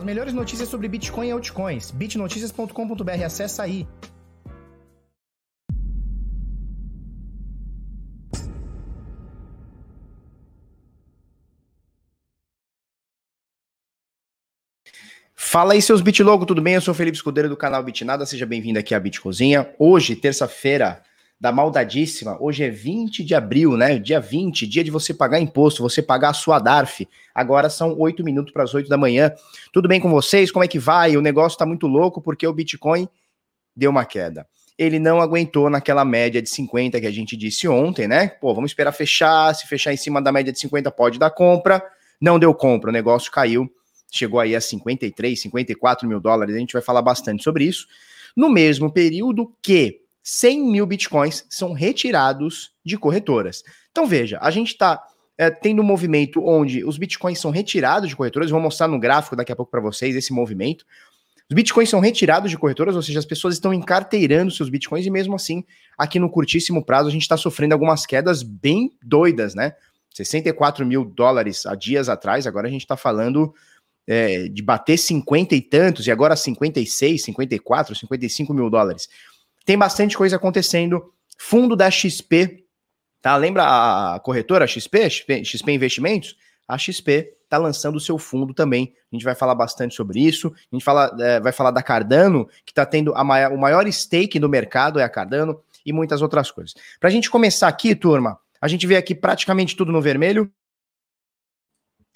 As melhores notícias sobre Bitcoin e altcoins. bitnoticias.com.br. Acessa aí. Fala aí, seus Bitlogo, tudo bem? Eu sou o Felipe Escudeiro do canal Bitnada, seja bem-vindo aqui à Bitcozinha. Hoje, terça-feira da maldadíssima, hoje é 20 de abril, né? Dia 20, dia de você pagar imposto, você pagar a sua DARF. Agora são 8 minutos para as 8 da manhã. Tudo bem com vocês? Como é que vai? O negócio tá muito louco porque o Bitcoin deu uma queda. Ele não aguentou naquela média de 50 que a gente disse ontem, né? Pô, vamos esperar fechar. Se fechar em cima da média de 50, pode dar compra. Não deu compra, o negócio caiu chegou aí a 53, 54 mil dólares, a gente vai falar bastante sobre isso. No mesmo período que 100 mil bitcoins são retirados de corretoras. Então veja, a gente está é, tendo um movimento onde os bitcoins são retirados de corretoras, vou mostrar no gráfico daqui a pouco para vocês esse movimento. Os bitcoins são retirados de corretoras, ou seja, as pessoas estão encarteirando seus bitcoins e mesmo assim, aqui no curtíssimo prazo, a gente está sofrendo algumas quedas bem doidas, né? 64 mil dólares há dias atrás, agora a gente está falando é, de bater 50 e tantos, e agora 56, 54, 55 mil dólares. Tem bastante coisa acontecendo. Fundo da XP, tá? Lembra a corretora XP, XP, Investimentos? A XP está lançando o seu fundo também. A gente vai falar bastante sobre isso. A gente fala, é, vai falar da Cardano, que está tendo maior, o maior stake no mercado, é a Cardano, e muitas outras coisas. Para a gente começar aqui, turma, a gente vê aqui praticamente tudo no vermelho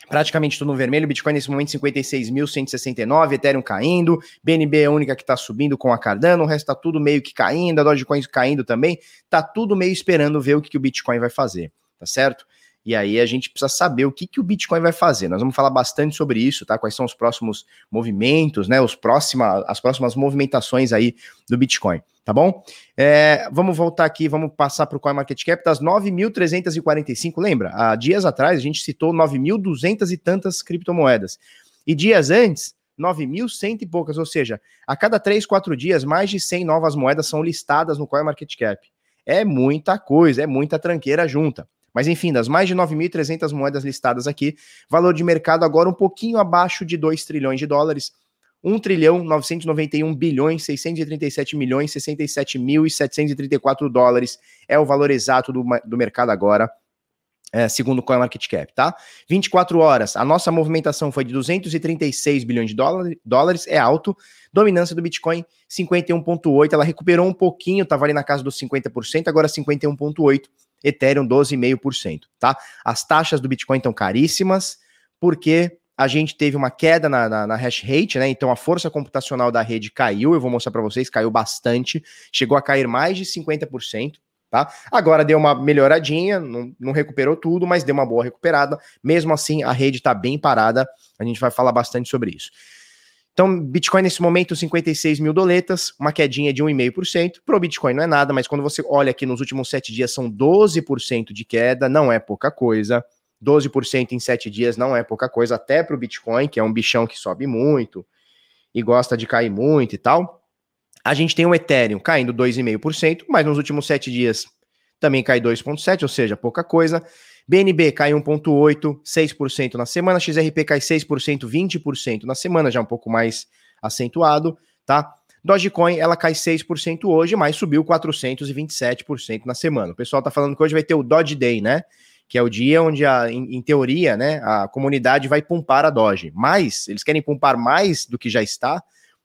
praticamente tudo no vermelho, Bitcoin nesse momento 56.169, Ethereum caindo, BNB é a única que está subindo com a Cardano, o resto está tudo meio que caindo, a Dogecoin caindo também, tá tudo meio esperando ver o que, que o Bitcoin vai fazer, tá certo? E aí a gente precisa saber o que, que o Bitcoin vai fazer. Nós vamos falar bastante sobre isso, tá? Quais são os próximos movimentos, né? Os próxima, as próximas movimentações aí do Bitcoin, tá bom? É, vamos voltar aqui, vamos passar para o CoinMarketCap das 9.345. Lembra? Há dias atrás a gente citou 9.200 e tantas criptomoedas. E dias antes, 9.100 e poucas, ou seja, a cada 3, 4 dias, mais de 100 novas moedas são listadas no CoinMarketCap. É muita coisa, é muita tranqueira junta. Mas enfim, das mais de 9.300 moedas listadas aqui, valor de mercado agora um pouquinho abaixo de 2 trilhões de dólares. 1 trilhão 991 bilhões 637 milhões 67 mil e 734 dólares é o valor exato do, do mercado agora, é, segundo o CoinMarketCap, tá? 24 horas, a nossa movimentação foi de 236 bilhões de dólares, é alto. Dominância do Bitcoin, 51,8%. Ela recuperou um pouquinho, estava ali na casa dos 50%, agora 51,8%. Ethereum 12,5%, tá? As taxas do Bitcoin estão caríssimas, porque a gente teve uma queda na, na, na, hash rate, né? Então a força computacional da rede caiu, eu vou mostrar para vocês, caiu bastante, chegou a cair mais de 50%. Tá? Agora deu uma melhoradinha, não, não, recuperou tudo, mas deu uma boa recuperada. Mesmo assim, a rede está bem parada. A gente vai falar bastante sobre isso. Então, Bitcoin nesse momento, 56 mil doletas, uma quedinha de 1,5%. Para o Bitcoin não é nada, mas quando você olha aqui nos últimos sete dias, são 12% de queda, não é pouca coisa. 12% em sete dias não é pouca coisa, até para o Bitcoin, que é um bichão que sobe muito e gosta de cair muito e tal. A gente tem o Ethereum caindo 2,5%, mas nos últimos sete dias também cai 2,7%, ou seja, pouca coisa. BNB cai 1,8%, 6% na semana. XRP cai 6%, 20% na semana, já um pouco mais acentuado, tá? Dogecoin, ela cai 6% hoje, mas subiu 427% na semana. O pessoal tá falando que hoje vai ter o Doge Day, né? Que é o dia onde, a, em, em, teoria, né, a comunidade vai pumpar a Doge. Mas eles querem pumpar mais do que já está.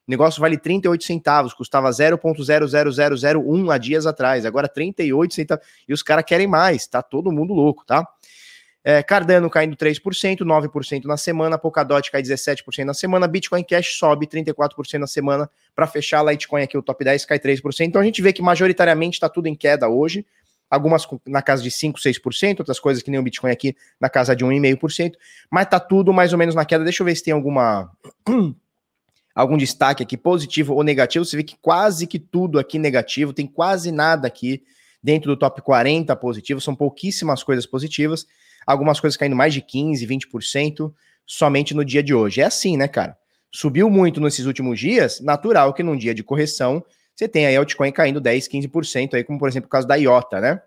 O negócio vale 38 centavos, custava 0.00001 há dias atrás, agora 38 centavos. E os caras querem mais, tá todo mundo louco, tá? É, Cardano caindo 3%, 9% na semana, Polkadot cai 17% na semana, Bitcoin Cash sobe 34% na semana, para fechar, Litecoin aqui, o top 10 cai 3%. Então a gente vê que majoritariamente está tudo em queda hoje, algumas na casa de 5, 6%, outras coisas que nem o Bitcoin aqui na casa de 1,5%, mas tá tudo mais ou menos na queda. Deixa eu ver se tem alguma algum destaque aqui positivo ou negativo, você vê que quase que tudo aqui negativo, tem quase nada aqui dentro do top 40 positivo, são pouquíssimas coisas positivas, algumas coisas caindo mais de 15, 20% somente no dia de hoje. É assim, né, cara? Subiu muito nesses últimos dias, natural que num dia de correção você tem aí altcoin caindo 10, 15% aí, como por exemplo o caso da IOTA, né?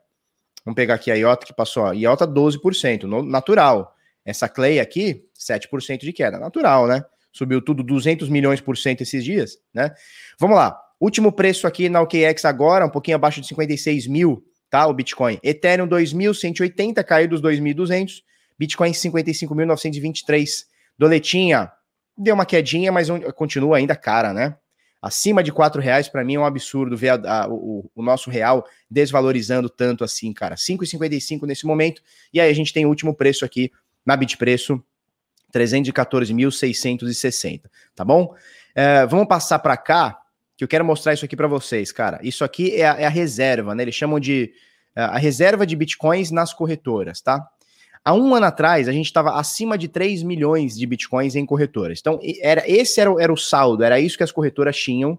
Vamos pegar aqui a IOTA que passou, a IOTA 12%, no, natural. Essa Clay aqui, 7% de queda, natural, né? Subiu tudo 200 milhões por cento esses dias, né? Vamos lá. Último preço aqui na OKEx agora, um pouquinho abaixo de 56 mil, tá? O Bitcoin. Ethereum 2.180, caiu dos 2.200. Bitcoin 55.923. Doletinha, deu uma quedinha, mas continua ainda cara, né? Acima de quatro reais, para mim é um absurdo ver a, a, o, o, nosso real desvalorizando tanto assim, cara. 5,55 nesse momento. E aí a gente tem o último preço aqui na Bitpreço, 314.660, tá bom? É, vamos passar para cá, que eu quero mostrar isso aqui para vocês, cara. Isso aqui é a, é a, reserva, né? Eles chamam de é, a reserva de bitcoins nas corretoras, tá? Há um ano atrás, a gente estava acima de 3 milhões de bitcoins em corretoras. Então, era, esse era, era o saldo, era isso que as corretoras tinham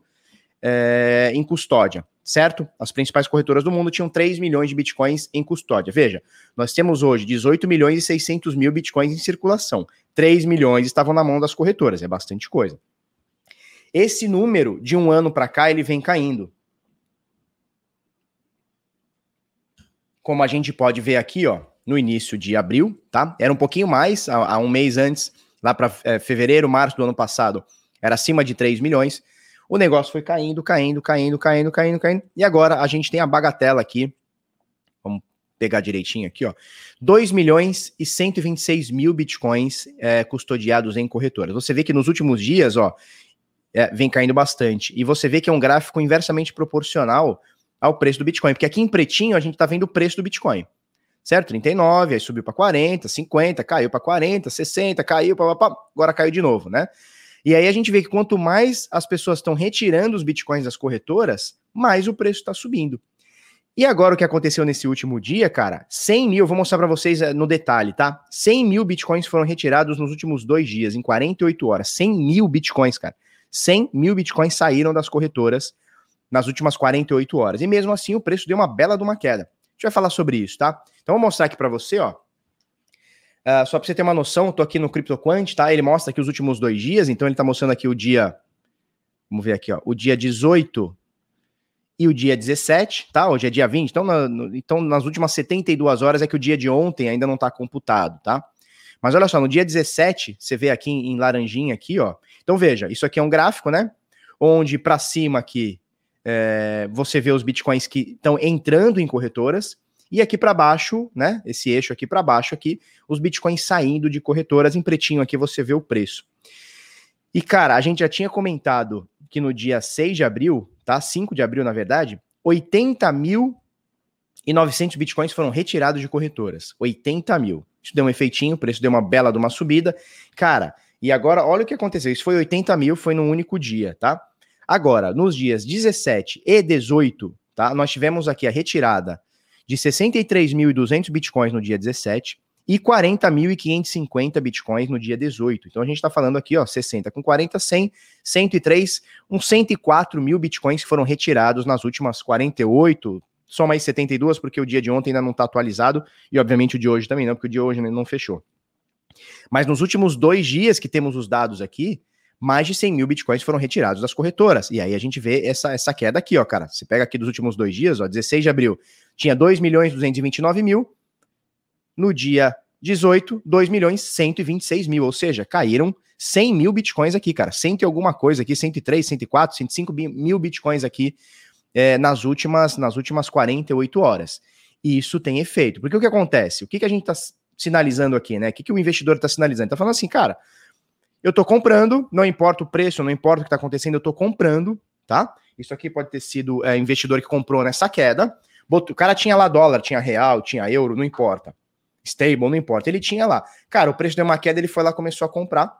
é, em custódia, certo? As principais corretoras do mundo tinham 3 milhões de bitcoins em custódia. Veja, nós temos hoje 18 milhões e 600 mil bitcoins em circulação. 3 milhões estavam na mão das corretoras, é bastante coisa. Esse número, de um ano para cá, ele vem caindo. Como a gente pode ver aqui, ó, no início de abril, tá? Era um pouquinho mais, há, um mês antes, lá para é, fevereiro, março do ano passado, era acima de 3 milhões. O negócio foi caindo, caindo, caindo, caindo, caindo, caindo. E agora a gente tem a bagatela aqui. Vamos pegar direitinho aqui, ó. 2 milhões e 126 mil bitcoins é, custodiados em corretoras. Você vê que nos últimos dias, ó, é, vem caindo bastante. E você vê que é um gráfico inversamente proporcional ao preço do Bitcoin. Porque aqui em pretinho a gente está vendo o preço do Bitcoin certo? 39, aí subiu para 40, 50, caiu para 40, 60, caiu, pá, agora caiu de novo, né? E aí a gente vê que quanto mais as pessoas estão retirando os bitcoins das corretoras, mais o preço está subindo. E agora o que aconteceu nesse último dia, cara? 100 mil, vou mostrar para vocês eh, no detalhe, tá? 100 mil bitcoins foram retirados nos últimos dois dias, em 48 horas. 100 mil bitcoins, cara. 100 mil bitcoins saíram das corretoras nas últimas 48 horas. E mesmo assim o preço deu uma bela de uma queda. A gente vai falar sobre isso, tá? Então, vou mostrar aqui para você, ó. Uh, só para você ter uma noção, eu tô aqui no CryptoQuant, tá? Ele mostra aqui os últimos dois dias, então ele tá mostrando aqui o dia. Vamos ver aqui, ó. O dia 18 e o dia 17, tá? Hoje é dia 20, então, na, no, então nas últimas 72 horas é que o dia de ontem ainda não tá computado, tá? Mas olha só, no dia 17, você vê aqui em, em laranjinha aqui, ó. Então veja, isso aqui é um gráfico, né? Onde para cima aqui é, você vê os bitcoins que estão entrando em corretoras e aqui para baixo, né? Esse eixo aqui para baixo aqui, os bitcoins saindo de corretoras. Em pretinho aqui você vê o preço. E cara, a gente já tinha comentado que no dia 6 de abril, tá? 5 de abril, na verdade, 80 mil e 900 bitcoins foram retirados de corretoras. 80 mil. Isso deu um efeitinho, o preço deu uma bela de uma subida. Cara, e agora olha o que aconteceu. Isso foi 80 mil, foi num único dia, tá? Agora, nos dias 17 e 18, tá? Nós tivemos aqui a retirada de 63.200 bitcoins no dia 17 e 40.550 bitcoins no dia 18. Então a gente está falando aqui, ó, 60 com 40, 100, 103, uns 104 mil bitcoins que foram retirados nas últimas 48, só mais 72, porque o dia de ontem ainda não está atualizado, e obviamente o de hoje também não, porque o de hoje não fechou. Mas nos últimos dois dias que temos os dados aqui, mais de 100 mil bitcoins foram retirados das corretoras. E aí a gente vê essa, essa queda aqui, ó, cara. Você pega aqui dos últimos dois dias, ó, 16 de abril, tinha 2 milhões 229 mil. No dia 18, 2 milhões 126 mil. Ou seja, caíram 100 mil bitcoins aqui, cara. 100 e alguma coisa aqui, 103, 104, 105 mil bitcoins aqui é, nas, últimas, nas últimas 48 horas. E isso tem efeito. Porque o que acontece? O que, que a gente está sinalizando aqui, né? O que, que o investidor está sinalizando? Está falando assim, cara eu estou comprando, não importa o preço, não importa o que está acontecendo, eu estou comprando, tá? Isso aqui pode ter sido é, investidor que comprou nessa queda. Botou, o cara tinha lá dólar, tinha real, tinha euro, não importa. Stable, não importa. Ele tinha lá. Cara, o preço deu uma queda, ele foi lá, começou a comprar,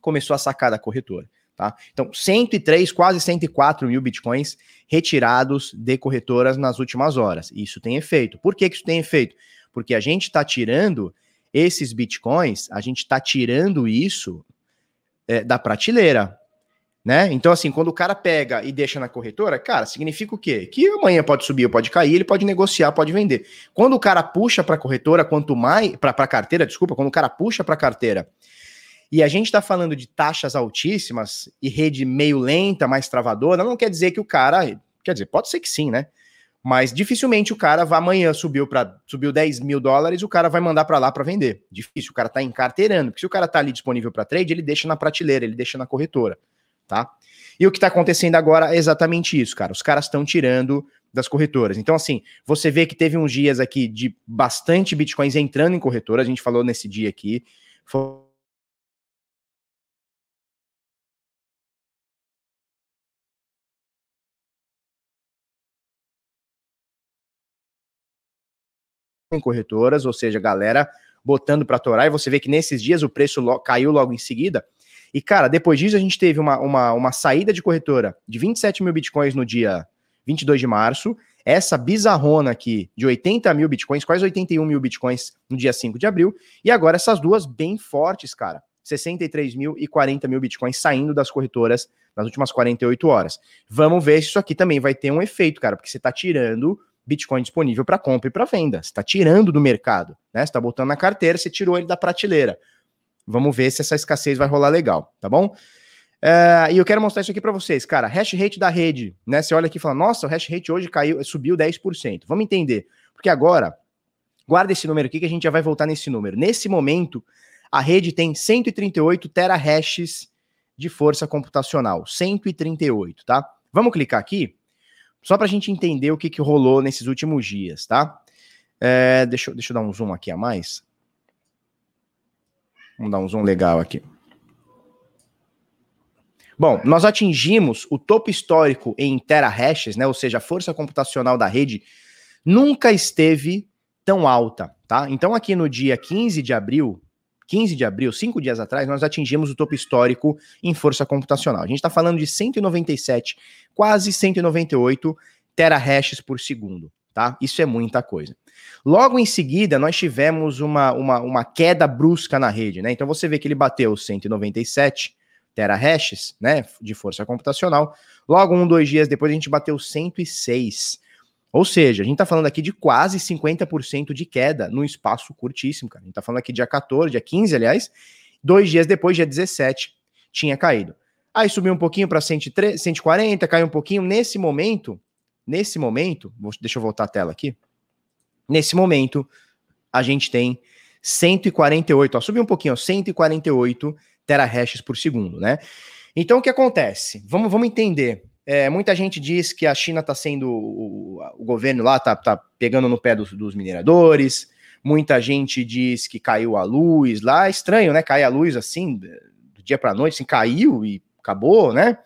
começou a sacar da corretora. Tá? Então, 103, quase 104 mil bitcoins retirados de corretoras nas últimas horas. Isso tem efeito. Por que, que isso tem efeito? Porque a gente está tirando esses bitcoins, a gente está tirando isso é, da prateleira. Né? Então, assim, quando o cara pega e deixa na corretora, cara, significa o quê? Que amanhã pode subir pode cair, ele pode negociar, pode vender. Quando o cara puxa para a corretora, quanto mais. para a carteira, desculpa, quando o cara puxa para a carteira, e a gente está falando de taxas altíssimas e rede meio lenta, mais travadora, não quer dizer que o cara. Quer dizer, pode ser que sim, né? Mas dificilmente o cara vai amanhã subiu para subiu 10 mil dólares, o cara vai mandar para lá para vender. Difícil, o cara tá encarteirando, porque se o cara tá ali disponível para trade, ele deixa na prateleira, ele deixa na corretora, tá? E o que tá acontecendo agora é exatamente isso, cara. Os caras estão tirando das corretoras. Então, assim, você vê que teve uns dias aqui de bastante bitcoins entrando em corretora, a gente falou nesse dia aqui. Foi em corretoras, ou seja, galera botando para torar, e você vê que nesses dias o preço lo caiu logo em seguida. E, cara, depois disso a gente teve uma, uma, uma saída de corretora de 27 mil bitcoins no dia 22 de março, essa bizarrona aqui de 80 mil bitcoins, quase 81 mil bitcoins no dia 5 de abril, e agora essas duas bem fortes, cara. 63 mil e 40 mil bitcoins saindo das corretoras nas últimas 48 horas. Vamos ver se isso aqui também vai ter um efeito, cara, porque você está tirando Bitcoin disponível para compra e para venda. Você está tirando do mercado, né? Você está botando na carteira, você tirou ele da prateleira. Vamos ver se essa escassez vai rolar legal, tá bom? É, e eu quero mostrar isso aqui para vocês, cara. Hash rate da rede, né? Você olha aqui e fala, nossa, o hash rate hoje caiu, subiu 10%. Vamos entender. Porque agora, guarda esse número aqui que a gente já vai voltar nesse número. Nesse momento, a rede tem 138 terahashes de força computacional. 138, tá? Vamos clicar aqui só para a gente entender o que, que rolou nesses últimos dias, tá? É, deixa, deixa eu dar um zoom aqui a mais. Vamos dar um zoom legal aqui. Bom, nós atingimos o topo histórico em terahashes, né? Ou seja, a força computacional da rede nunca esteve tão alta, tá? Então aqui no dia 15 de abril, 15 de abril, cinco dias atrás, nós atingimos o topo histórico em força computacional. A gente está falando de 197, quase 198 terahashes por segundo, tá? Isso é muita coisa. Logo em seguida, nós tivemos uma, uma, uma queda brusca na rede, né? Então você vê que ele bateu 197 terahashes, né, de força computacional. Logo, um, dois dias depois, a gente bateu 106. Ou seja, a gente está falando aqui de quase 50% de queda no espaço curtíssimo, cara. A gente está falando aqui dia 14, dia 15, aliás. Dois dias depois, dia 17, tinha caído. Aí subiu um pouquinho para 140, caiu um pouquinho. Nesse momento, nesse momento, deixa eu voltar a tela aqui. Nesse momento, a gente tem 148, ó, subiu um pouquinho, ó, 148 terahashes por segundo, né? Então, o que acontece? Vamos, vamos entender é, muita gente diz que a China está sendo. O, o, governo lá está tá pegando no pé dos, dos, mineradores. Muita gente diz que caiu a luz lá. Estranho, né? Cair a luz assim, do dia para noite, assim, caiu e acabou, né?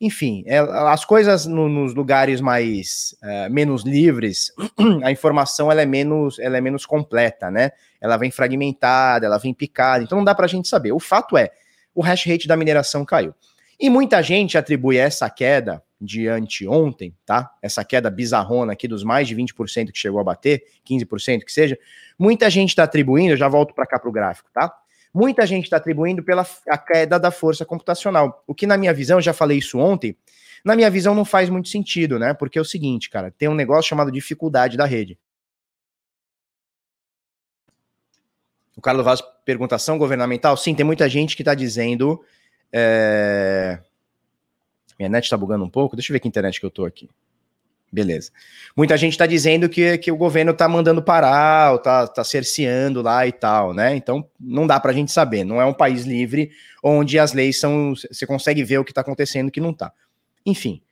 Enfim, é, as coisas no, nos lugares mais é, menos livres, a informação ela é menos, ela é menos completa, né? Ela vem fragmentada, ela vem picada, então não dá para a gente saber. O fato é, o hash rate da mineração caiu. E muita gente atribui essa queda de anteontem, tá? Essa queda bizarrona aqui dos mais de 20% que chegou a bater, 15% que seja, muita gente está atribuindo, eu já volto para cá para o gráfico, tá? Muita gente está atribuindo pela a queda da força computacional. O que, na minha visão, já falei isso ontem, na minha visão não faz muito sentido, né? Porque é o seguinte, cara, tem um negócio chamado dificuldade da rede. O Carlos Vaz pergunta ação governamental. Sim, tem muita gente que está dizendo é... Minha net está bugando um pouco. Deixa eu ver que internet que eu tô aqui. Beleza. Muita gente está dizendo que, que o governo está mandando parar, ou tá, tá cerceando lá e tal, né? Então não dá para a gente saber. Não é um país livre onde as leis são. Você consegue ver o que está acontecendo que não está. Enfim.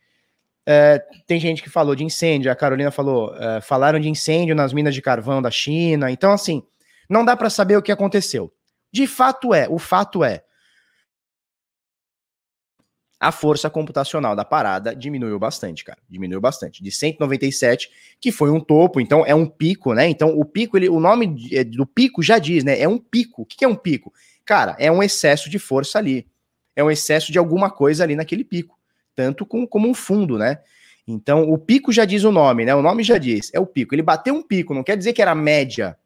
É, tem gente que falou de incêndio, a Carolina falou, é, falaram de incêndio nas minas de carvão da China. Então, assim, não dá para saber o que aconteceu. De fato é, o fato é, a força computacional da parada diminuiu bastante, cara. Diminuiu bastante. De 197, que foi um topo, então é um pico, né? Então o pico, ele, o nome é, do pico já diz, né? É um pico. O que é um pico? Cara, é um excesso de força ali. É um excesso de alguma coisa ali naquele pico. Tanto com, como um fundo, né? Então o pico já diz o nome, né? O nome já diz, é o pico. Ele bateu um pico, não quer dizer que era média.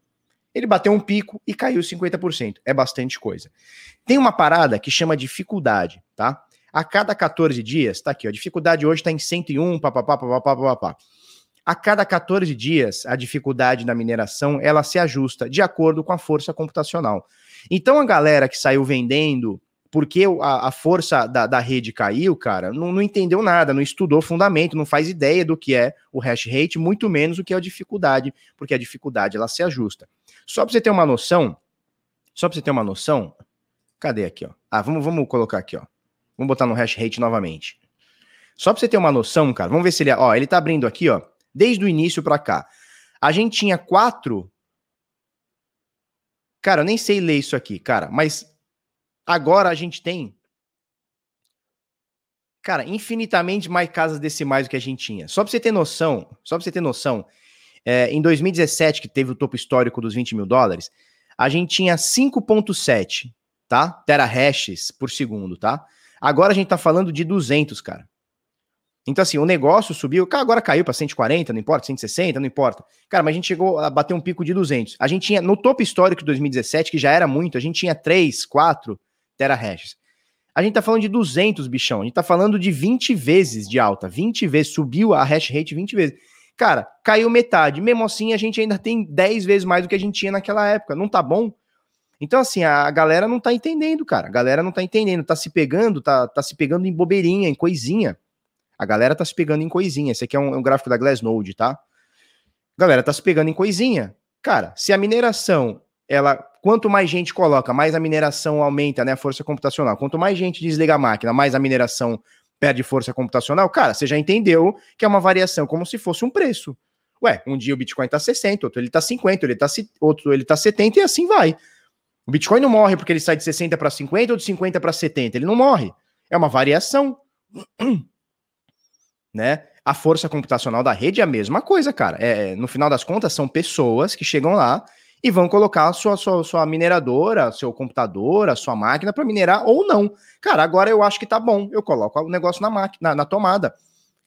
Ele bateu um pico e caiu 50%. É bastante coisa. Tem uma parada que chama dificuldade, tá? A cada 14 dias, tá aqui, ó, a dificuldade hoje está em 101, papapá, papapá, papapá. A cada 14 dias, a dificuldade na mineração, ela se ajusta de acordo com a força computacional. Então, a galera que saiu vendendo porque a, a força da, da, rede caiu, cara, não, não, entendeu nada, não estudou fundamento, não faz ideia do que é o hash rate, muito menos o que é a dificuldade, porque a dificuldade ela se ajusta. Só para você ter uma noção, só para você ter uma noção, cadê aqui, ó? Ah, vamos, vamos colocar aqui, ó. Vamos botar no hash rate novamente. Só para você ter uma noção, cara, vamos ver se ele, ó, ele tá abrindo aqui, ó, desde o início para cá. A gente tinha quatro Cara, eu nem sei ler isso aqui, cara, mas agora a gente tem cara, infinitamente mais casas decimais do que a gente tinha. Só para você ter noção, só para você ter noção, é, em 2017, que teve o topo histórico dos 20 mil dólares, a gente tinha 5.7, tá? Terahashes por segundo, tá? Agora a gente tá falando de 200, cara. Então, assim, o negócio subiu, agora caiu para 140, não importa, 160, não importa. Cara, mas a gente chegou a bater um pico de 200. A gente tinha, no topo histórico de 2017, que já era muito, a gente tinha 3, 4 terahashes. A gente tá falando de 200, bichão. A gente tá falando de 20 vezes de alta. 20 vezes, subiu a hash rate 20 vezes. Cara, caiu metade. Mesmo assim, a gente ainda tem 10 vezes mais do que a gente tinha naquela época. Não tá bom? Então, assim, a galera não tá entendendo, cara. A galera não tá entendendo. Tá se pegando, tá, tá se pegando em bobeirinha, em coisinha. A galera tá se pegando em coisinha. Esse aqui é um, é um gráfico da Glassnode, tá? A galera tá se pegando em coisinha. Cara, se a mineração, ela, quanto mais gente coloca, mais a mineração aumenta, né, a força computacional. Quanto mais gente desliga a máquina, mais a mineração perde força computacional. Cara, você já entendeu que é uma variação como se fosse um preço. Ué, um dia o Bitcoin tá 60, outro ele tá 50, ele tá, outro ele tá 70 e assim vai. O Bitcoin não morre porque ele sai de 60 para 50 ou de 50 para 70, ele não morre. É uma variação. né? A força computacional da rede é a mesma coisa, cara. É, é, no final das contas, são pessoas que chegam lá e vão colocar sua, sua, sua mineradora, seu computador, a sua máquina para minerar ou não. Cara, agora eu acho que tá bom. Eu coloco o negócio na máquina, na, na tomada.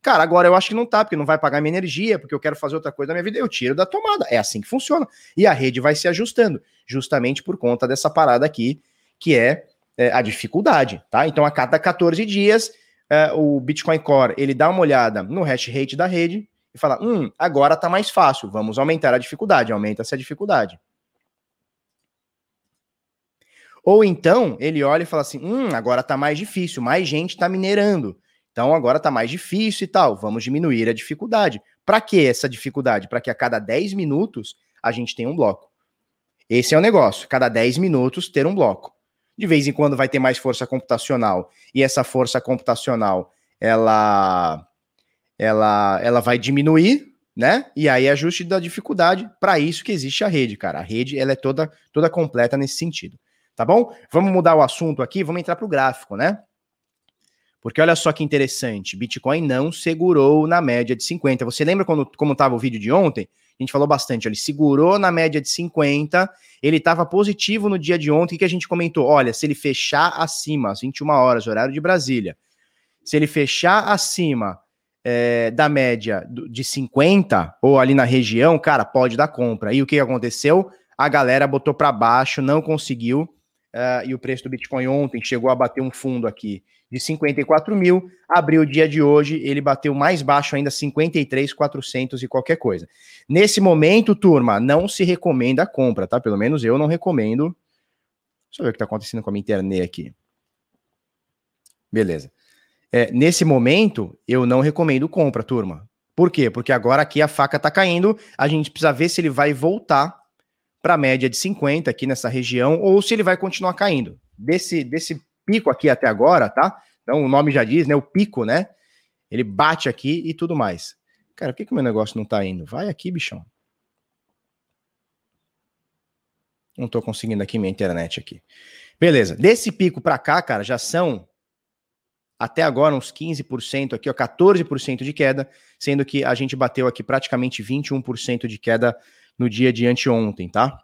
Cara, agora eu acho que não tá, porque não vai pagar minha energia, porque eu quero fazer outra coisa na minha vida, eu tiro da tomada. É assim que funciona. E a rede vai se ajustando, justamente por conta dessa parada aqui, que é, é a dificuldade, tá? Então, a cada 14 dias, é, o Bitcoin Core ele dá uma olhada no hash rate da rede e fala: hum, agora está mais fácil, vamos aumentar a dificuldade, aumenta-se a dificuldade. Ou então ele olha e fala assim: hum, agora está mais difícil, mais gente está minerando. Então agora está mais difícil e tal, vamos diminuir a dificuldade. Para que essa dificuldade? Para que a cada 10 minutos a gente tenha um bloco. Esse é o negócio, cada 10 minutos ter um bloco de vez em quando vai ter mais força computacional e essa força computacional ela ela ela vai diminuir, né? E aí ajuste da dificuldade, para isso que existe a rede, cara. A rede ela é toda toda completa nesse sentido. Tá bom? Vamos mudar o assunto aqui, vamos entrar para o gráfico, né? Porque olha só que interessante, Bitcoin não segurou na média de 50. Você lembra quando, como estava o vídeo de ontem? A gente falou bastante, ele segurou na média de 50, ele estava positivo no dia de ontem, que a gente comentou, olha, se ele fechar acima, às 21 horas, horário de Brasília, se ele fechar acima é, da média de 50, ou ali na região, cara, pode dar compra. E o que aconteceu? A galera botou para baixo, não conseguiu, uh, e o preço do Bitcoin ontem chegou a bater um fundo aqui de 54 mil, abriu o dia de hoje, ele bateu mais baixo ainda, 53,400 e qualquer coisa. Nesse momento, turma, não se recomenda a compra, tá? Pelo menos eu não recomendo. Deixa eu ver o que está acontecendo com a minha internet aqui. Beleza. É, nesse momento, eu não recomendo compra, turma. Por quê? Porque agora aqui a faca está caindo, a gente precisa ver se ele vai voltar para a média de 50 aqui nessa região ou se ele vai continuar caindo. Desse, desse pico aqui até agora, tá? Então o nome já diz, né? O pico, né? Ele bate aqui e tudo mais. Cara, por que, que o meu negócio não tá indo? Vai aqui, bichão. Não tô conseguindo aqui minha internet aqui. Beleza. Desse pico para cá, cara, já são até agora uns 15% aqui, ó, 14% de queda, sendo que a gente bateu aqui praticamente 21% de queda no dia de anteontem, tá?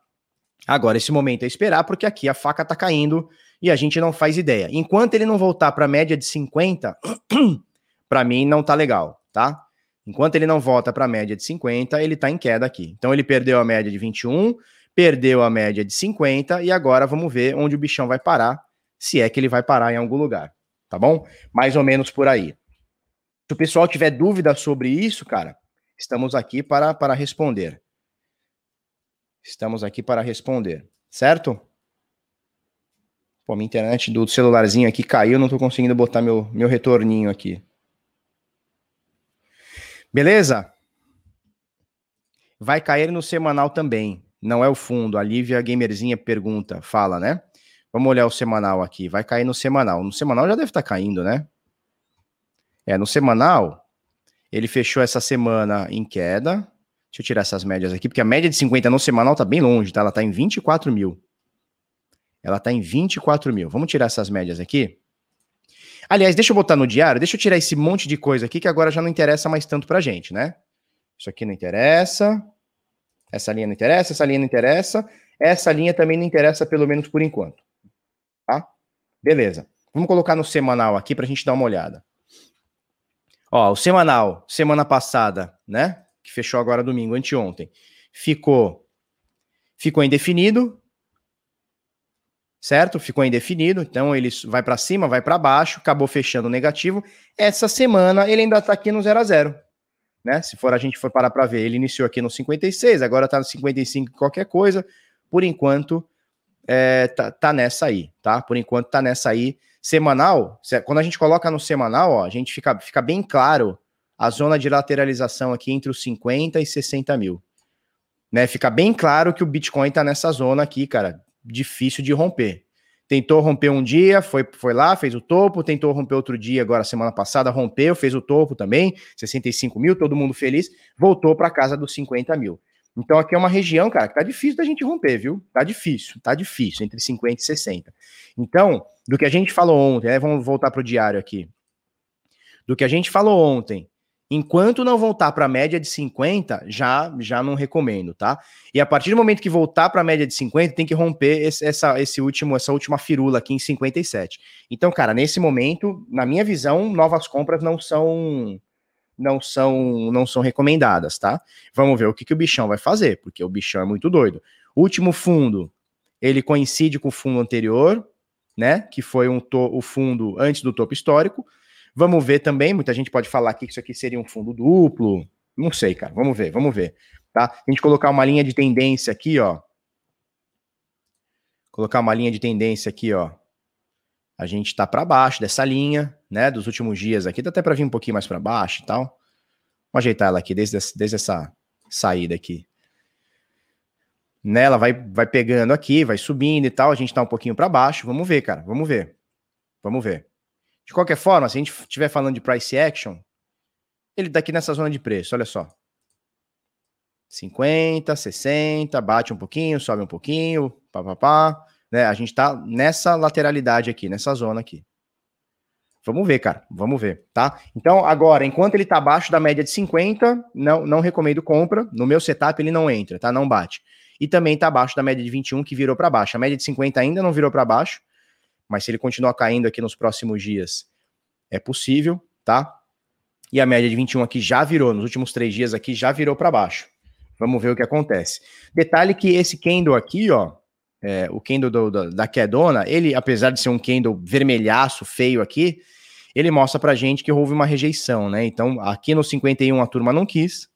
Agora, esse momento é esperar, porque aqui a faca tá caindo e a gente não faz ideia. Enquanto ele não voltar para a média de 50, para mim não tá legal, tá? Enquanto ele não volta para a média de 50, ele tá em queda aqui. Então ele perdeu a média de 21, perdeu a média de 50 e agora vamos ver onde o bichão vai parar, se é que ele vai parar em algum lugar, tá bom? Mais ou menos por aí. Se o pessoal tiver dúvida sobre isso, cara, estamos aqui para, para responder. Estamos aqui para responder, certo? Pô, minha internet do celularzinho aqui caiu, não tô conseguindo botar meu, meu retorninho aqui. Beleza? Vai cair no semanal também. Não é o fundo. A Lívia Gamerzinha pergunta, fala, né? Vamos olhar o semanal aqui. Vai cair no semanal. No semanal já deve estar tá caindo, né? É, no semanal, ele fechou essa semana em queda. Deixa eu tirar essas médias aqui, porque a média de 50 no semanal tá bem longe, tá? Ela tá em 24 mil. Ela tá em 24 mil. Vamos tirar essas médias aqui. Aliás, deixa eu botar no diário, deixa eu tirar esse monte de coisa aqui que agora já não interessa mais tanto pra gente, né? Isso aqui não interessa. Essa linha não interessa, essa linha não interessa. Essa linha também não interessa, pelo menos por enquanto. Tá? Beleza. Vamos colocar no semanal aqui pra gente dar uma olhada. Ó, o semanal, semana passada, né? Que fechou agora domingo, anteontem. Ficou ficou indefinido, certo? Ficou indefinido, então ele vai para cima, vai para baixo, acabou fechando negativo. Essa semana ele ainda está aqui no 0 a 0, né? Se for a gente for parar para ver, ele iniciou aqui no 56, agora está no 55 qualquer coisa. Por enquanto é, tá, tá, nessa aí, tá? Por enquanto tá nessa aí. Semanal, quando a gente coloca no semanal, ó, a gente fica, fica bem claro a zona de lateralização aqui entre os 50 e 60 mil. Né? Fica bem claro que o Bitcoin tá nessa zona aqui, cara, difícil de romper. Tentou romper um dia, foi, foi lá, fez o topo, tentou romper outro dia, agora semana passada rompeu, fez o topo também, 65 mil, todo mundo feliz, voltou para casa dos 50 mil. Então aqui é uma região, cara, que tá difícil da gente romper, viu? Tá difícil, tá difícil, entre 50 e 60. Então, do que a gente falou ontem, né, vamos voltar para o diário aqui. Do que a gente falou ontem, Enquanto não voltar para a média de 50, já já não recomendo, tá? E a partir do momento que voltar para a média de 50, tem que romper esse, essa, esse último, essa última firula aqui em 57. Então, cara, nesse momento, na minha visão, novas compras não são não são não são recomendadas, tá? Vamos ver o que, que o bichão vai fazer, porque o bichão é muito doido. Último fundo, ele coincide com o fundo anterior, né? Que foi um to, o fundo antes do topo histórico. Vamos ver também, muita gente pode falar aqui que isso aqui seria um fundo duplo. Não sei, cara. Vamos ver, vamos ver. Tá? A gente colocar uma linha de tendência aqui, ó. Colocar uma linha de tendência aqui, ó. A gente tá para baixo dessa linha, né, dos últimos dias aqui, dá até para vir um pouquinho mais para baixo e tal. Vamos ajeitar ela aqui desde, desde essa saída aqui. Nela vai vai pegando aqui, vai subindo e tal, a gente tá um pouquinho para baixo. Vamos ver, cara. Vamos ver. Vamos ver. De qualquer forma, se a gente estiver falando de price action, ele está aqui nessa zona de preço, olha só. 50, 60, bate um pouquinho, sobe um pouquinho, papapá. Né? A gente está nessa lateralidade aqui, nessa zona aqui. Vamos ver, cara. Vamos ver, tá? Então, agora, enquanto ele está abaixo da média de 50, não, não recomendo compra. No meu setup ele não entra, tá? Não bate. E também está abaixo da média de 21, que virou para baixo. A média de 50 ainda não virou para baixo mas se ele continuar caindo aqui nos próximos dias, é possível, tá? E a média de 21 aqui já virou, nos últimos três dias aqui já virou para baixo. Vamos ver o que acontece. Detalhe que esse candle aqui, ó, é, o candle do, do, da quedona, ele, apesar de ser um candle vermelhaço, feio aqui, ele mostra pra gente que houve uma rejeição, né? Então, aqui no 51 a turma não quis,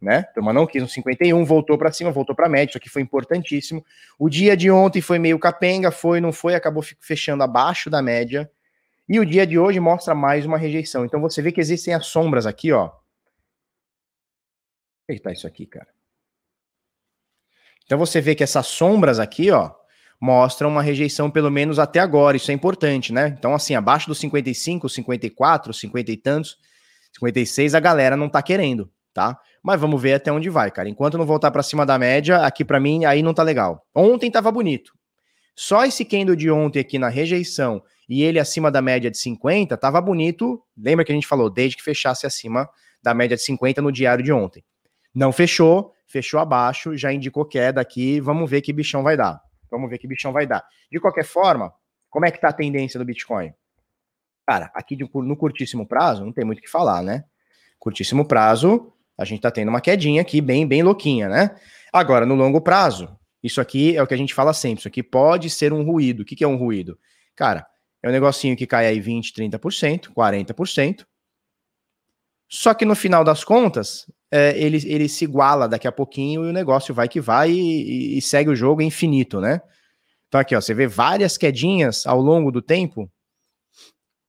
né? Turma não quis no 51, voltou para cima, voltou para média, isso aqui foi importantíssimo. O dia de ontem foi meio capenga, foi, não foi, acabou fechando abaixo da média. E o dia de hoje mostra mais uma rejeição. Então você vê que existem as sombras aqui, ó. Eita, isso aqui, cara. Então você vê que essas sombras aqui, ó, mostram uma rejeição pelo menos até agora. Isso é importante, né? Então assim, abaixo dos 55, 54, 50 e tantos, 56 a galera não tá querendo, tá? Mas vamos ver até onde vai, cara. Enquanto não voltar para cima da média, aqui para mim aí não tá legal. Ontem tava bonito. Só esse candle de ontem aqui na rejeição e ele acima da média de 50 tava bonito. Lembra que a gente falou desde que fechasse acima da média de 50 no diário de ontem. Não fechou, fechou abaixo, já indicou queda aqui. Vamos ver que bichão vai dar. Vamos ver que bichão vai dar. De qualquer forma, como é que tá a tendência do Bitcoin? Cara, aqui no curtíssimo prazo, não tem muito o que falar, né? Curtíssimo prazo, a gente está tendo uma quedinha aqui bem, bem louquinha, né? Agora, no longo prazo, isso aqui é o que a gente fala sempre, isso aqui pode ser um ruído. O que, que é um ruído? Cara, é um negocinho que cai aí 20, 30%, 40%. Só que no final das contas, é, ele, ele se iguala daqui a pouquinho e o negócio vai que vai e, e, segue o jogo infinito, né? Então aqui, ó, você vê várias quedinhas ao longo do tempo,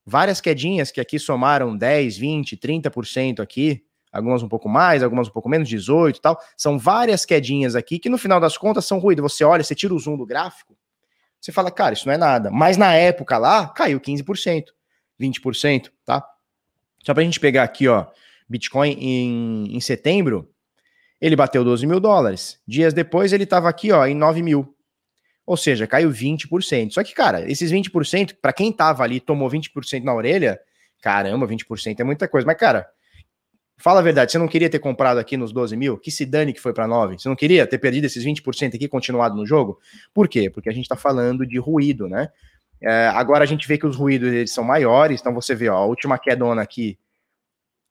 várias quedinhas que aqui somaram 10, 20, 30% aqui, algumas um pouco mais, algumas um pouco menos, 18 e tal. São várias quedinhas aqui que no final das contas são ruído. Você olha, você tira o zoom do gráfico, você fala, cara, isso não é nada. Mas na época lá, caiu 15%, 20%, tá? Só pra gente pegar aqui, ó, Bitcoin em, em setembro, ele bateu 12 mil dólares. Dias depois ele tava aqui, ó, em 9 mil. Ou seja, caiu 20%. Só que, cara, esses 20%, para quem tava ali tomou 20% na orelha, caramba, 20% é muita coisa. Mas, cara, fala a verdade, você não queria ter comprado aqui nos 12 mil? Que se dane que foi para 9. Você não queria ter perdido esses 20% aqui continuado no jogo? Por quê? Porque a gente tá falando de ruído, né? É, agora a gente vê que os ruídos eles são maiores, então você vê, ó, a última quedona aqui,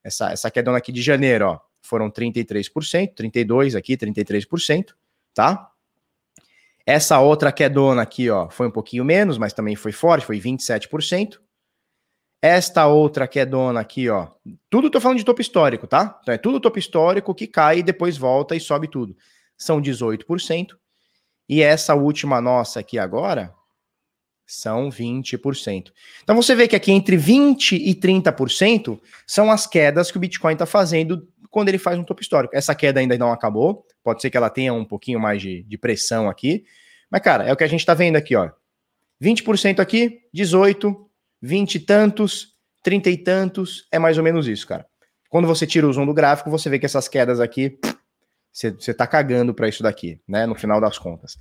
essa, essa quedona aqui de janeiro, ó, foram 33%, 32% aqui, 33%, tá? Essa outra quedona aqui, ó, foi um pouquinho menos, mas também foi forte, foi 27%. Esta outra quedona aqui, ó, tudo tô falando de topo histórico, tá? Então é tudo topo histórico que cai e depois volta e sobe tudo. São 18%. E essa última nossa aqui agora são 20%. Então você vê que aqui entre 20 e 30% são as quedas que o Bitcoin está fazendo quando ele faz um topo histórico. Essa queda ainda não acabou, pode ser que ela tenha um pouquinho mais de, de pressão aqui, mas, cara, é o que a gente está vendo aqui, ó. 20% aqui, 18, 20 e tantos, 30 e tantos, é mais ou menos isso, cara. Quando você tira o zoom do gráfico, você vê que essas quedas aqui, você, tá cagando para isso daqui, né? No final das contas.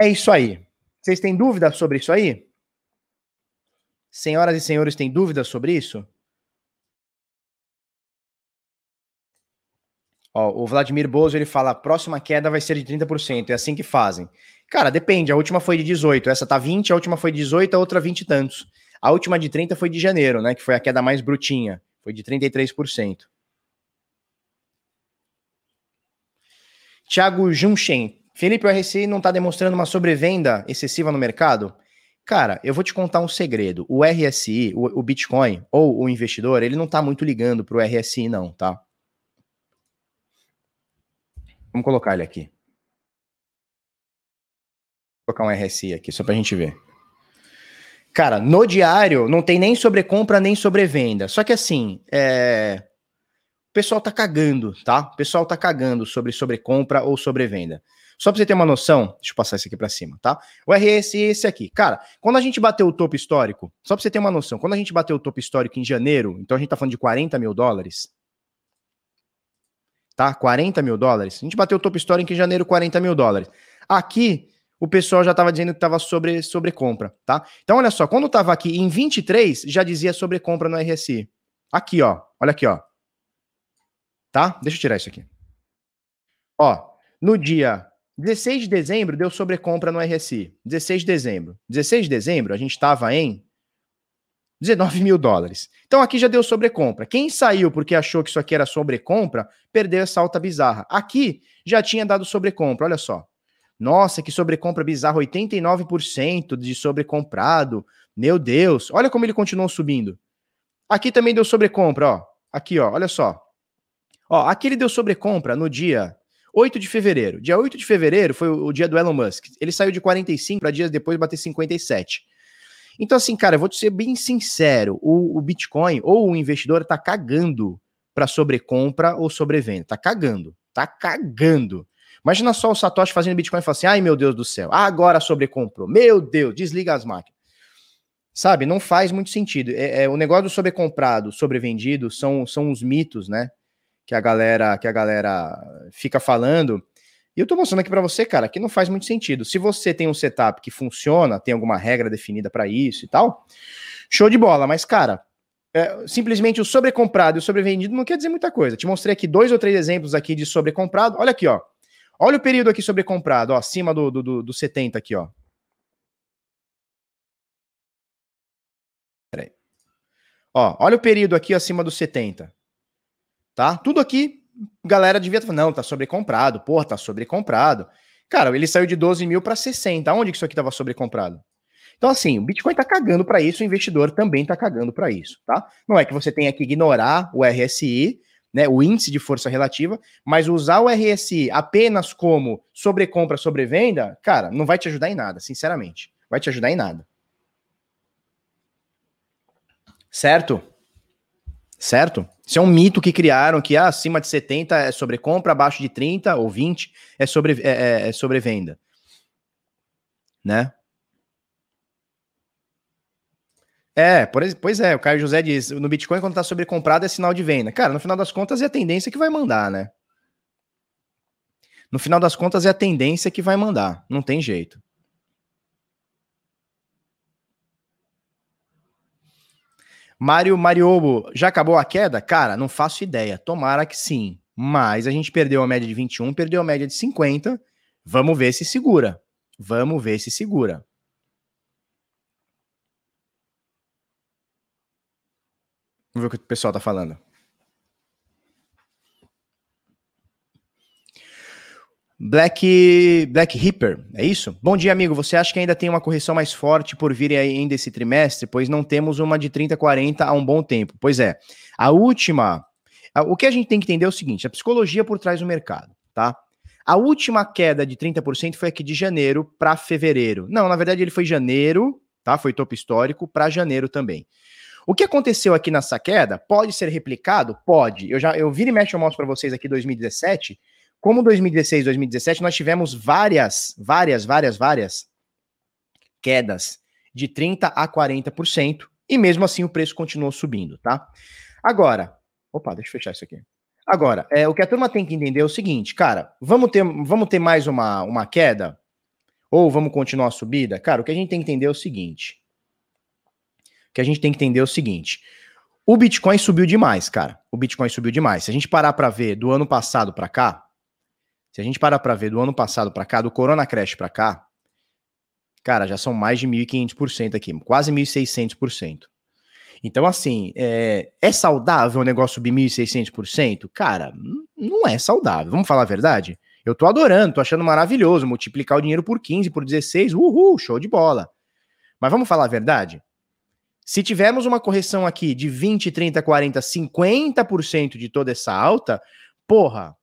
É isso aí. Vocês têm dúvida sobre isso aí? Senhoras e senhores, têm dúvidas sobre isso? Ó, o Vladimir Bozo ele fala: a próxima queda vai ser de 30%. É assim que fazem. Cara, depende. A última foi de 18, essa tá 20, a última foi de 18, a outra 20 e tantos. A última de 30 foi de janeiro, né? Que foi a queda mais brutinha. Foi de 33%. Thiago Junchen. Felipe, o RSI não está demonstrando uma sobrevenda excessiva no mercado? Cara, eu vou te contar um segredo. O RSI, o, o Bitcoin, ou o investidor, ele não está muito ligando para o RSI, não, tá? Vamos colocar ele aqui. Colocar um RSI aqui, só para a gente ver. Cara, no diário não tem nem sobrecompra nem sobrevenda. Só que assim, é... o pessoal tá cagando, tá? O pessoal tá cagando sobre sobrecompra ou sobrevenda. Só para você ter uma noção, deixa eu passar isso aqui para cima, tá? O RSI é esse aqui. Cara, quando a gente bateu o topo histórico, só para você ter uma noção, quando a gente bateu o topo histórico em janeiro, então a gente tá falando de 40 mil dólares, tá? 40 mil dólares. A gente bateu o topo histórico em janeiro, 40 mil dólares. Aqui, o pessoal já estava dizendo que estava sobre, sobre compra, tá? Então, olha só, quando estava aqui em 23, já dizia sobre compra no RSI. Aqui, ó. Olha aqui, ó. Tá? Deixa eu tirar isso aqui. Ó, no dia 16 de dezembro, deu sobre compra no RSI. 16 de dezembro. 16 de dezembro, a gente estava em 19 mil dólares. Então aqui já deu sobrecompra. Quem saiu porque achou que isso aqui era sobrecompra, perdeu essa alta bizarra. Aqui já tinha dado sobrecompra, olha só. Nossa, que sobrecompra bizarra, 89% de sobrecomprado. Meu Deus, olha como ele continuou subindo. Aqui também deu sobrecompra, ó. Aqui, ó, olha só. Ó, aqui ele deu sobrecompra no dia 8 de fevereiro. Dia 8 de fevereiro foi o, o dia do Elon Musk. Ele saiu de 45 para dias depois bater 57. Então, assim, cara, eu vou te ser bem sincero: o, o Bitcoin ou o investidor tá cagando para sobrecompra ou sobrevenda. Tá cagando. Tá cagando. Imagina só o Satoshi fazendo Bitcoin e falando assim: ai meu Deus do céu, agora sobrecomprou. Meu Deus, desliga as máquinas. Sabe, não faz muito sentido. É, é, o negócio do sobrecomprado, sobrevendido, são, são os mitos, né? Que a galera que a galera fica falando. E eu tô mostrando aqui para você, cara, que não faz muito sentido. Se você tem um setup que funciona, tem alguma regra definida para isso e tal, show de bola. Mas, cara, é, simplesmente o sobrecomprado e o sobrevendido não quer dizer muita coisa. Te mostrei aqui dois ou três exemplos aqui de sobrecomprado. Olha aqui, ó. Olha o período aqui sobrecomprado, ó, acima do, do, do, do 70 aqui, ó. Peraí. Ó, olha o período aqui acima do 70. Tá? Tudo aqui galera devia falar, não, tá sobrecomprado, porra, tá sobrecomprado. Cara, ele saiu de 12 mil para 60. Onde que isso aqui tava sobrecomprado? Então, assim, o Bitcoin tá cagando para isso, o investidor também tá cagando para isso, tá? Não é que você tenha que ignorar o RSI, né, o índice de força relativa, mas usar o RSI apenas como sobrecompra, sobrevenda, cara, não vai te ajudar em nada, sinceramente. Vai te ajudar em nada. Certo? Certo? Isso é um mito que criaram que ah, acima de 70 é sobrecompra, abaixo de 30 ou 20 é, sobre, é, é, é sobrevenda. Né? É, por, pois é, o Caio José diz, no Bitcoin quando tá sobrecomprado é sinal de venda. Cara, no final das contas é a tendência que vai mandar, né? No final das contas é a tendência que vai mandar, não tem jeito. Mário Mariobo, já acabou a queda? Cara, não faço ideia. Tomara que sim. Mas a gente perdeu a média de 21, perdeu a média de 50. Vamos ver se segura. Vamos ver se segura. Vamos ver o que o pessoal tá falando. Black Black Ripper, é isso? Bom dia, amigo. Você acha que ainda tem uma correção mais forte por vir ainda esse trimestre? Pois não temos uma de 30, 40 há um bom tempo. Pois é. A última. O que a gente tem que entender é o seguinte: a psicologia por trás do mercado, tá? A última queda de 30% foi aqui de janeiro para fevereiro. Não, na verdade ele foi janeiro, tá? Foi topo histórico para janeiro também. O que aconteceu aqui nessa queda pode ser replicado? Pode. Eu já eu vira e eu mostro para vocês aqui 2017. Como 2016, 2017 nós tivemos várias, várias, várias, várias quedas de 30 a 40% e mesmo assim o preço continuou subindo, tá? Agora, opa, deixa eu fechar isso aqui. Agora, é, o que a turma tem que entender é o seguinte, cara, vamos ter, vamos ter mais uma, uma queda? Ou vamos continuar a subida? Cara, o que a gente tem que entender é o seguinte que a gente tem que entender o seguinte: o Bitcoin subiu demais, cara. O Bitcoin subiu demais. Se a gente parar para ver do ano passado para cá, se a gente parar para ver do ano passado para cá, do Corona Crash para cá, cara, já são mais de 1.500% aqui, quase 1.600%. Então, assim, é, é saudável o negócio subir 1.600%? Cara, não é saudável. Vamos falar a verdade? Eu tô adorando, tô achando maravilhoso multiplicar o dinheiro por 15, por 16, uhul, show de bola. Mas vamos falar a verdade? Se tivermos uma correção aqui de 20, 30, 40, 50% de toda essa alta, porra,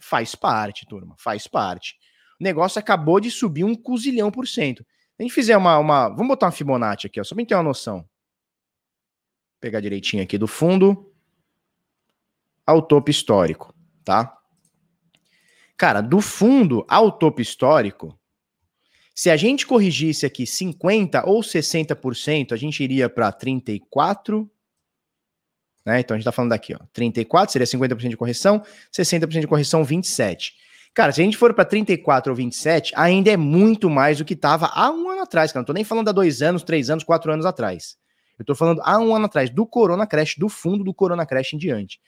faz parte, turma, faz parte. O negócio acabou de subir um cozilhão por cento. A gente fizer uma, uma. Vamos botar uma Fibonacci aqui, ó, só pra gente ter uma noção. Vou pegar direitinho aqui do fundo ao topo histórico, tá? Cara, do fundo ao topo histórico, se a gente corrigisse aqui 50% ou 60%, a gente iria para 34%. Né? Então a gente está falando daqui, ó. 34 seria 50% de correção, 60% de correção, 27. Cara, se a gente for para 34 ou 27, ainda é muito mais do que estava há um ano atrás, cara. Não estou nem falando há dois anos, três anos, quatro anos atrás. Eu estou falando há um ano atrás, do Corona Crash, do fundo do Corona Crash em diante.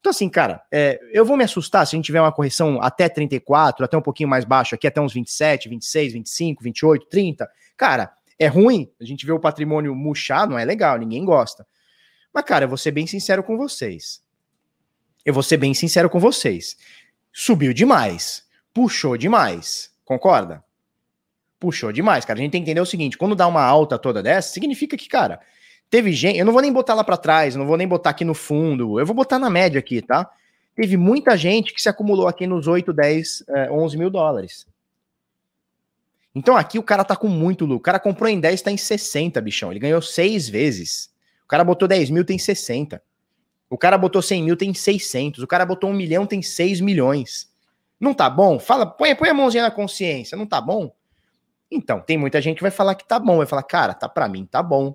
Então, assim, cara, é, eu vou me assustar se a gente tiver uma correção até 34, até um pouquinho mais baixo, aqui até uns 27, 26, 25, 28, 30. Cara, é ruim. A gente vê o patrimônio murchar, não é legal, ninguém gosta. Mas, cara, eu vou ser bem sincero com vocês. Eu vou ser bem sincero com vocês. Subiu demais. Puxou demais. Concorda? Puxou demais, cara. A gente tem que entender o seguinte: quando dá uma alta toda dessa, significa que, cara, Teve gente, eu não vou nem botar lá para trás, não vou nem botar aqui no fundo, eu vou botar na média aqui, tá? Teve muita gente que se acumulou aqui nos 8, 10, 11 mil dólares. Então aqui o cara tá com muito lucro. O cara comprou em 10, tá em 60, bichão. Ele ganhou seis vezes. O cara botou 10 mil, tem 60. O cara botou 100 mil, tem 600. O cara botou um milhão, tem 6 milhões. Não tá bom? Fala, põe, põe a mãozinha na consciência. Não tá bom? Então, tem muita gente que vai falar que tá bom. Vai falar, cara, tá para mim, tá bom.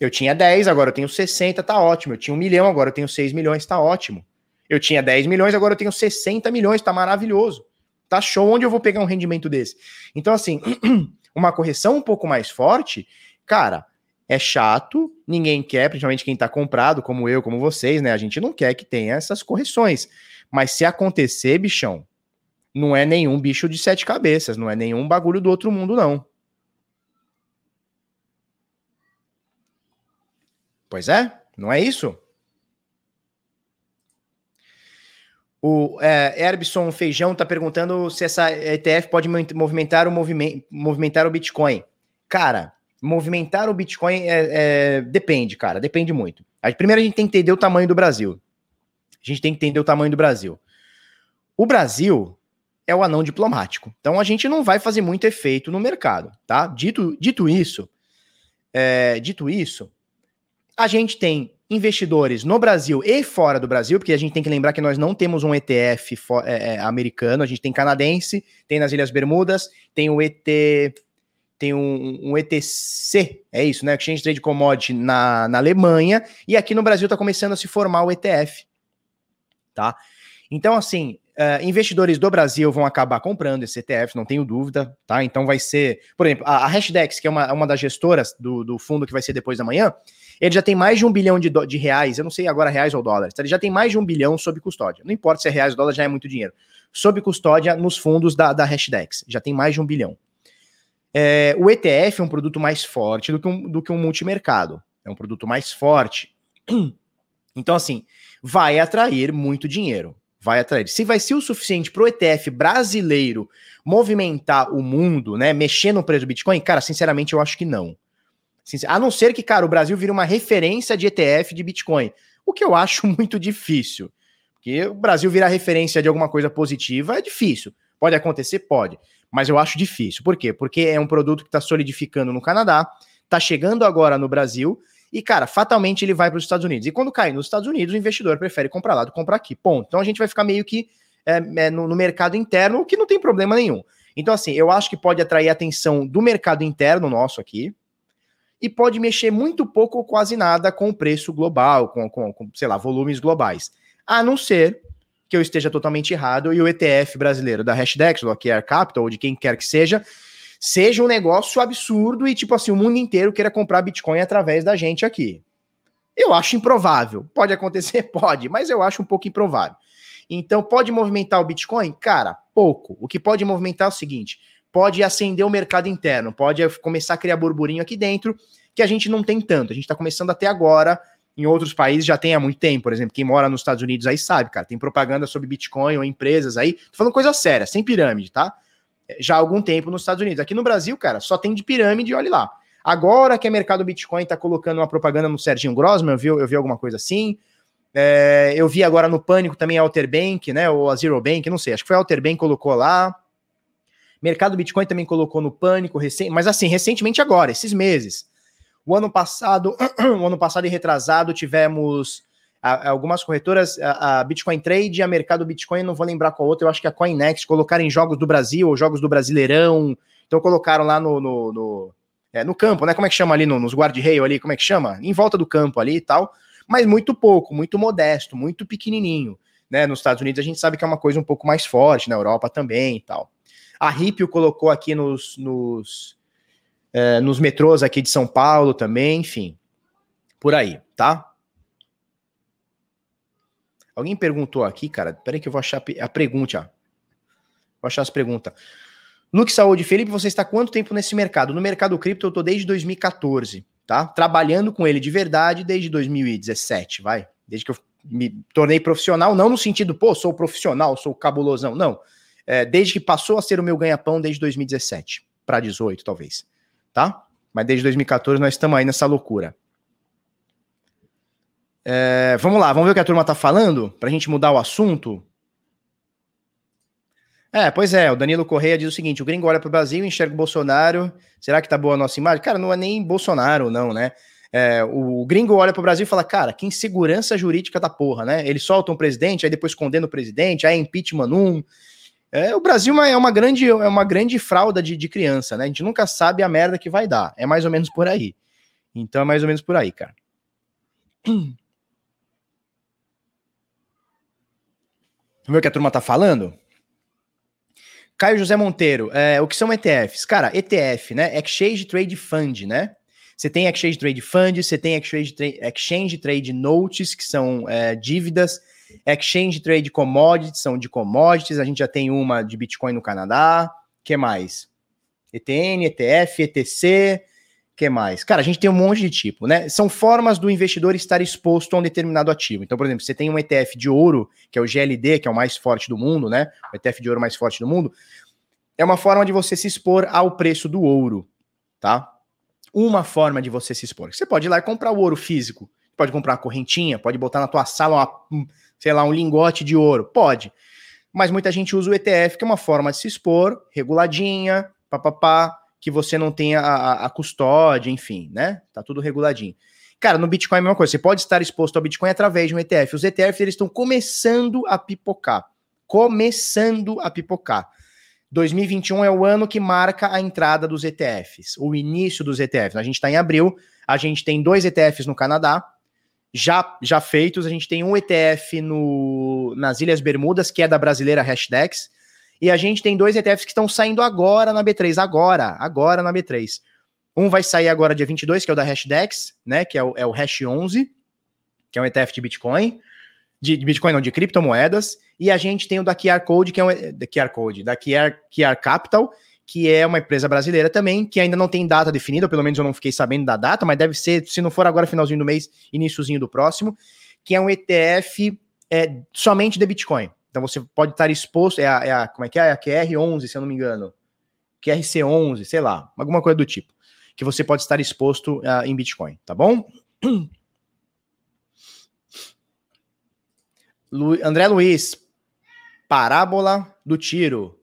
Eu tinha 10, agora eu tenho 60, tá ótimo. Eu tinha 1 milhão, agora eu tenho 6 milhões, tá ótimo. Eu tinha 10 milhões, agora eu tenho 60 milhões, tá maravilhoso. Tá show onde eu vou pegar um rendimento desse. Então, assim, uma correção um pouco mais forte, cara, é chato, ninguém quer, principalmente quem tá comprado, como eu, como vocês, né? A gente não quer que tenha essas correções. Mas se acontecer, bichão, não é nenhum bicho de sete cabeças, não é nenhum bagulho do outro mundo, não. Pois é, não é isso? O é, Erbson Feijão está perguntando se essa ETF pode movimentar o, movimentar o Bitcoin. Cara, movimentar o Bitcoin é, é, depende, cara, depende muito. Primeiro a gente tem que entender o tamanho do Brasil. A gente tem que entender o tamanho do Brasil. O Brasil é o anão diplomático. Então a gente não vai fazer muito efeito no mercado, tá? Dito, dito isso, é, dito isso, a gente tem investidores no Brasil e fora do Brasil, porque a gente tem que lembrar que nós não temos um ETF é, é, americano, a gente tem canadense, tem nas Ilhas Bermudas, tem o ET, tem um, um ETC, é isso, né? Exchange Trade Commodity na, na Alemanha, e aqui no Brasil está começando a se formar o ETF, tá? Então, assim, uh, investidores do Brasil vão acabar comprando esse ETF, não tenho dúvida, tá? Então vai ser, por exemplo, a, a Hashdex, que é uma, uma das gestoras do, do fundo que vai ser depois da manhã, ele já tem mais de um bilhão de, de reais, eu não sei agora reais ou dólares, tá? ele já tem mais de um bilhão sob custódia. Não importa se é reais ou dólar, já é muito dinheiro. Sob custódia nos fundos da, da Hashdex, já tem mais de um bilhão. É, o ETF é um produto mais forte do que um, do que um multimercado. É um produto mais forte. Então, assim, vai atrair muito dinheiro. Vai atrair. Se vai ser o suficiente para o ETF brasileiro movimentar o mundo, né? Mexer no preço do Bitcoin, cara, sinceramente, eu acho que não. A não ser que, cara, o Brasil vire uma referência de ETF de Bitcoin. O que eu acho muito difícil. Porque o Brasil virar referência de alguma coisa positiva é difícil. Pode acontecer? Pode. Mas eu acho difícil. Por quê? Porque é um produto que está solidificando no Canadá, está chegando agora no Brasil, e, cara, fatalmente ele vai para os Estados Unidos. E quando cai nos Estados Unidos, o investidor prefere comprar lá do que comprar aqui. Ponto. Então a gente vai ficar meio que é, é, no, no mercado interno, o que não tem problema nenhum. Então, assim, eu acho que pode atrair a atenção do mercado interno nosso aqui, e pode mexer muito pouco ou quase nada com o preço global, com, com, com, sei lá, volumes globais. A não ser que eu esteja totalmente errado e o ETF brasileiro da Hashdex, do Air Capital, ou de quem quer que seja, seja um negócio absurdo e, tipo assim, o mundo inteiro queira comprar Bitcoin através da gente aqui. Eu acho improvável. Pode acontecer? Pode, mas eu acho um pouco improvável. Então, pode movimentar o Bitcoin? Cara, pouco. O que pode movimentar é o seguinte: pode acender o mercado interno, pode começar a criar burburinho aqui dentro, que a gente não tem tanto. A gente está começando até agora, em outros países já tem há muito tempo. Por exemplo, quem mora nos Estados Unidos aí sabe, cara, tem propaganda sobre Bitcoin ou empresas aí. Tô falando coisa séria, sem pirâmide, tá? Já há algum tempo nos Estados Unidos. Aqui no Brasil, cara, só tem de pirâmide, olhe lá. Agora que o mercado Bitcoin está colocando uma propaganda no Serginho Grossman, eu vi, eu vi alguma coisa assim. É, eu vi agora no Pânico também a Alter Bank, né? Ou a Zero Bank, não sei, acho que foi a Alter Bank colocou lá. Mercado Bitcoin também colocou no pânico, mas assim, recentemente agora, esses meses. O ano passado, o ano passado e retrasado, tivemos algumas corretoras, a, Bitcoin Trade e a Mercado Bitcoin, não vou lembrar qual outra, eu acho que a CoinNext colocaram em jogos do Brasil ou jogos do Brasileirão. Então colocaram lá no, no, no, é, no campo, né? Como é que chama ali, no, nos guarda-reio ali, como é que chama? Em volta do campo ali e tal. Mas muito pouco, muito modesto, muito pequenininho. Né? Nos Estados Unidos a gente sabe que é uma coisa um pouco mais forte, na Europa também e tal. A Ripio colocou aqui nos, nos, é, nos metrôs aqui de São Paulo também, enfim. Por aí, tá? Alguém perguntou aqui, cara. Peraí que eu vou achar a pergunta. Vou achar as perguntas. Luke Saúde, Felipe, você está quanto tempo nesse mercado? No mercado cripto eu tô desde 2014, tá? Trabalhando com ele de verdade desde 2017, vai. Desde que eu me tornei profissional, não no sentido, pô, sou profissional, sou cabulosão, não é, desde que passou a ser o meu ganha-pão desde 2017 para 18, talvez, tá? Mas desde 2014 nós estamos aí nessa loucura. É, vamos lá, vamos ver o que a turma tá falando para a gente mudar o assunto. É, pois é, o Danilo Correia diz o seguinte: o gringo olha para o Brasil, enxerga o Bolsonaro. Será que tá boa a nossa imagem? Cara, não é nem Bolsonaro, não, né? É, o, gringo olha para o Brasil e fala: cara, que insegurança jurídica da porra, né? Eles soltam um presidente, aí depois condenam o presidente, aí é impeachment um, é, o Brasil é uma grande, é uma grande fralda de, de criança, né? A gente nunca sabe a merda que vai dar. É mais ou menos por aí. Então é mais ou menos por aí, cara. Vamos ver o que a turma tá falando? Caio José Monteiro, é, o que são ETFs? Cara, ETF, né? Exchange Trade Fund, né? Você tem Exchange Trade Fund, você tem Exchange, Tra Exchange Trade Notes, que são é, dívidas Exchange Trade Commodities são de commodities, a gente já tem uma de Bitcoin no Canadá. que mais? ETN, ETF, ETC, que mais? Cara, a gente tem um monte de tipo, né? São formas do investidor estar exposto a um determinado ativo. Então, por exemplo, você tem um ETF de ouro, que é o GLD, que é o mais forte do mundo, né? O ETF de ouro mais forte do mundo. É uma forma de você se expor ao preço do ouro, tá? Uma forma de você se expor. Você pode ir lá e comprar o ouro físico Pode comprar uma correntinha, pode botar na tua sala, uma, sei lá, um lingote de ouro. Pode. Mas muita gente usa o ETF, que é uma forma de se expor, reguladinha, papapá, que você não tenha a, a custódia, enfim, né? Tá tudo reguladinho. Cara, no Bitcoin é a mesma coisa. Você pode estar exposto ao Bitcoin através de um ETF. Os ETFs eles estão começando a pipocar. Começando a pipocar. 2021 é o ano que marca a entrada dos ETFs, o início dos ETFs. A gente está em abril, a gente tem dois ETFs no Canadá, já, já feitos. A gente tem um ETF no, nas Ilhas Bermudas, que é da brasileira Hashdex, e a gente tem dois ETFs que estão saindo agora na B3, agora, agora na B3. Um vai sair agora dia 22, que é o da Hashdex, né, que é o, é o Hash 11, que é um ETF de Bitcoin, de, de, Bitcoin não, de criptomoedas, e a gente tem o da QR Code, que é um, da QR Code, da QR, QR Capital, que é uma empresa brasileira também, que ainda não tem data definida, ou pelo menos eu não fiquei sabendo da data, mas deve ser, se não for agora finalzinho do mês, iníciozinho do próximo, que é um ETF é, somente de Bitcoin. Então você pode estar exposto, é a, é a como é que é? é a QR11, se eu não me engano, QRC11, sei lá, alguma coisa do tipo, que você pode estar exposto uh, em Bitcoin, tá bom? Lu, André Luiz, parábola do tiro.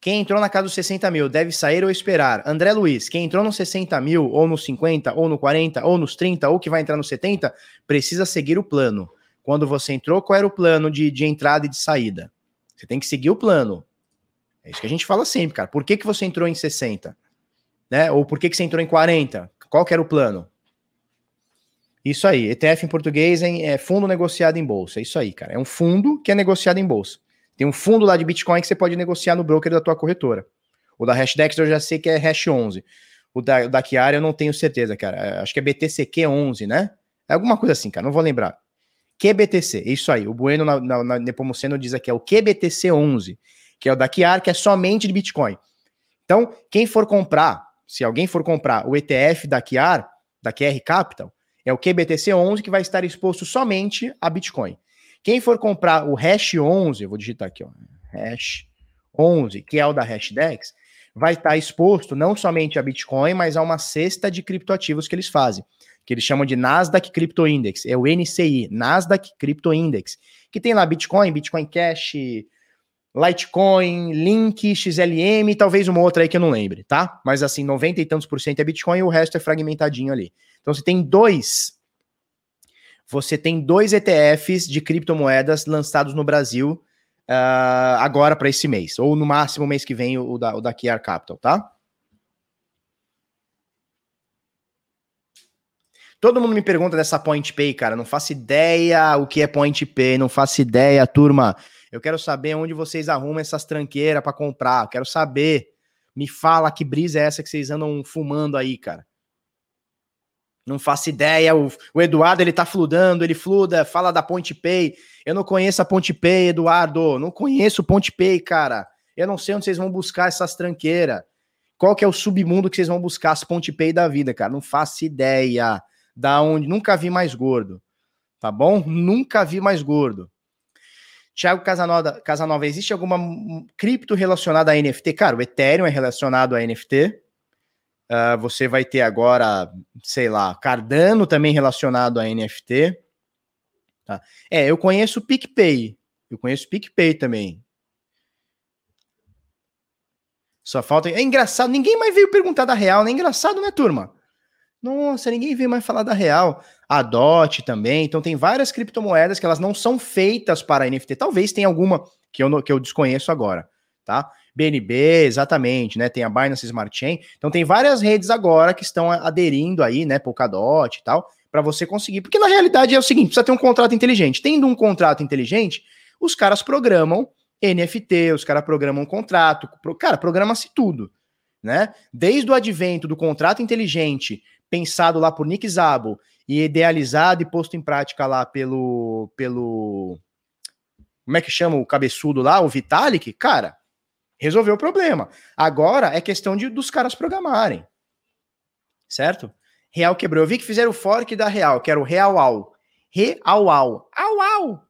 Quem entrou na casa dos 60 mil deve sair ou esperar? André Luiz, quem entrou nos 60 mil, ou nos 50, ou no 40, ou nos 30, ou que vai entrar nos 70, precisa seguir o plano. Quando você entrou, qual era o plano de, de entrada e de saída? Você tem que seguir o plano. É isso que a gente fala sempre, cara. Por que, que você entrou em 60? Né? Ou por que, que você entrou em 40? Qual que era o plano? Isso aí. ETF em português é, é fundo negociado em bolsa. É isso aí, cara. É um fundo que é negociado em bolsa. Tem um fundo lá de Bitcoin que você pode negociar no broker da tua corretora. O da Hashdex eu já sei que é Hash 11. O da, da Chiara eu não tenho certeza, cara. É, acho que é BTCQ 11, né? É alguma coisa assim, cara. Não vou lembrar. QBTC, isso aí. O Bueno na, na, na Nepomuceno diz aqui é o QBTC 11, que é o da Chiara, que é somente de Bitcoin. Então, quem for comprar, se alguém for comprar o ETF da Chiara, da QR Capital, é o QBTC 11 que vai estar exposto somente a Bitcoin. Quem for comprar o Hash 11, eu vou digitar aqui, ó, Hash 11, que é o da Hashdex, vai estar exposto não somente a Bitcoin, mas a uma cesta de criptoativos que eles fazem, que eles chamam de Nasdaq Crypto Index, é o NCI, Nasdaq Crypto Index, que tem lá Bitcoin, Bitcoin Cash, Litecoin, Link, XLM, talvez uma outra aí que eu não lembre, tá? Mas assim, 90 e tantos por cento é Bitcoin e o resto é fragmentadinho ali. Então você tem dois você tem dois ETFs de criptomoedas lançados no Brasil uh, agora para esse mês, ou no máximo mês que vem o da, o da Capital, tá? Todo mundo me pergunta dessa Point Pay, cara. Não faço ideia o que é Point Pay, não faço ideia, turma. Eu quero saber onde vocês arrumam essas tranqueiras para comprar. Eu quero saber. Me fala que brisa é essa que vocês andam fumando aí, cara. Não faço ideia. O, o, Eduardo, ele tá fludando, ele fluda, fala da Ponte Pay. Eu não conheço a Ponte Pay, Eduardo. Não conheço Ponte Pay, cara. Eu não sei onde vocês vão buscar essas tranqueiras. Qual que é o submundo que vocês vão buscar as Ponte Pay da vida, cara? Não faço ideia. Da onde? Nunca vi mais gordo. Tá bom? Nunca vi mais gordo. Tiago Casanova, Casanova, existe alguma cripto relacionada a NFT? Cara, o Ethereum é relacionado a NFT. Uh, você vai ter agora, sei lá, Cardano também relacionado a NFT. Tá? É, eu conheço o PicPay. Eu conheço o PicPay também. Só falta. É engraçado, ninguém mais veio perguntar da real, né? Engraçado, né, turma? Nossa, ninguém veio mais falar da real. A DOT também. Então, tem várias criptomoedas que elas não são feitas para NFT. Talvez tenha alguma que eu, que eu desconheço agora, tá? BNB, exatamente, né? Tem a Binance Smart Chain. Então tem várias redes agora que estão aderindo aí, né? Polkadot e tal, para você conseguir. Porque na realidade é o seguinte: precisa ter um contrato inteligente. Tendo um contrato inteligente, os caras programam NFT, os caras programam um contrato, cara, programa-se tudo, né? Desde o advento do contrato inteligente, pensado lá por Nick Szabo e idealizado e posto em prática lá pelo pelo como é que chama o cabeçudo lá, o Vitalik, cara, resolveu o problema. Agora é questão de, dos caras programarem. Certo? Real quebrou. Eu vi que fizeram o fork da Real, que era o Real Au. Real Au. Au Au.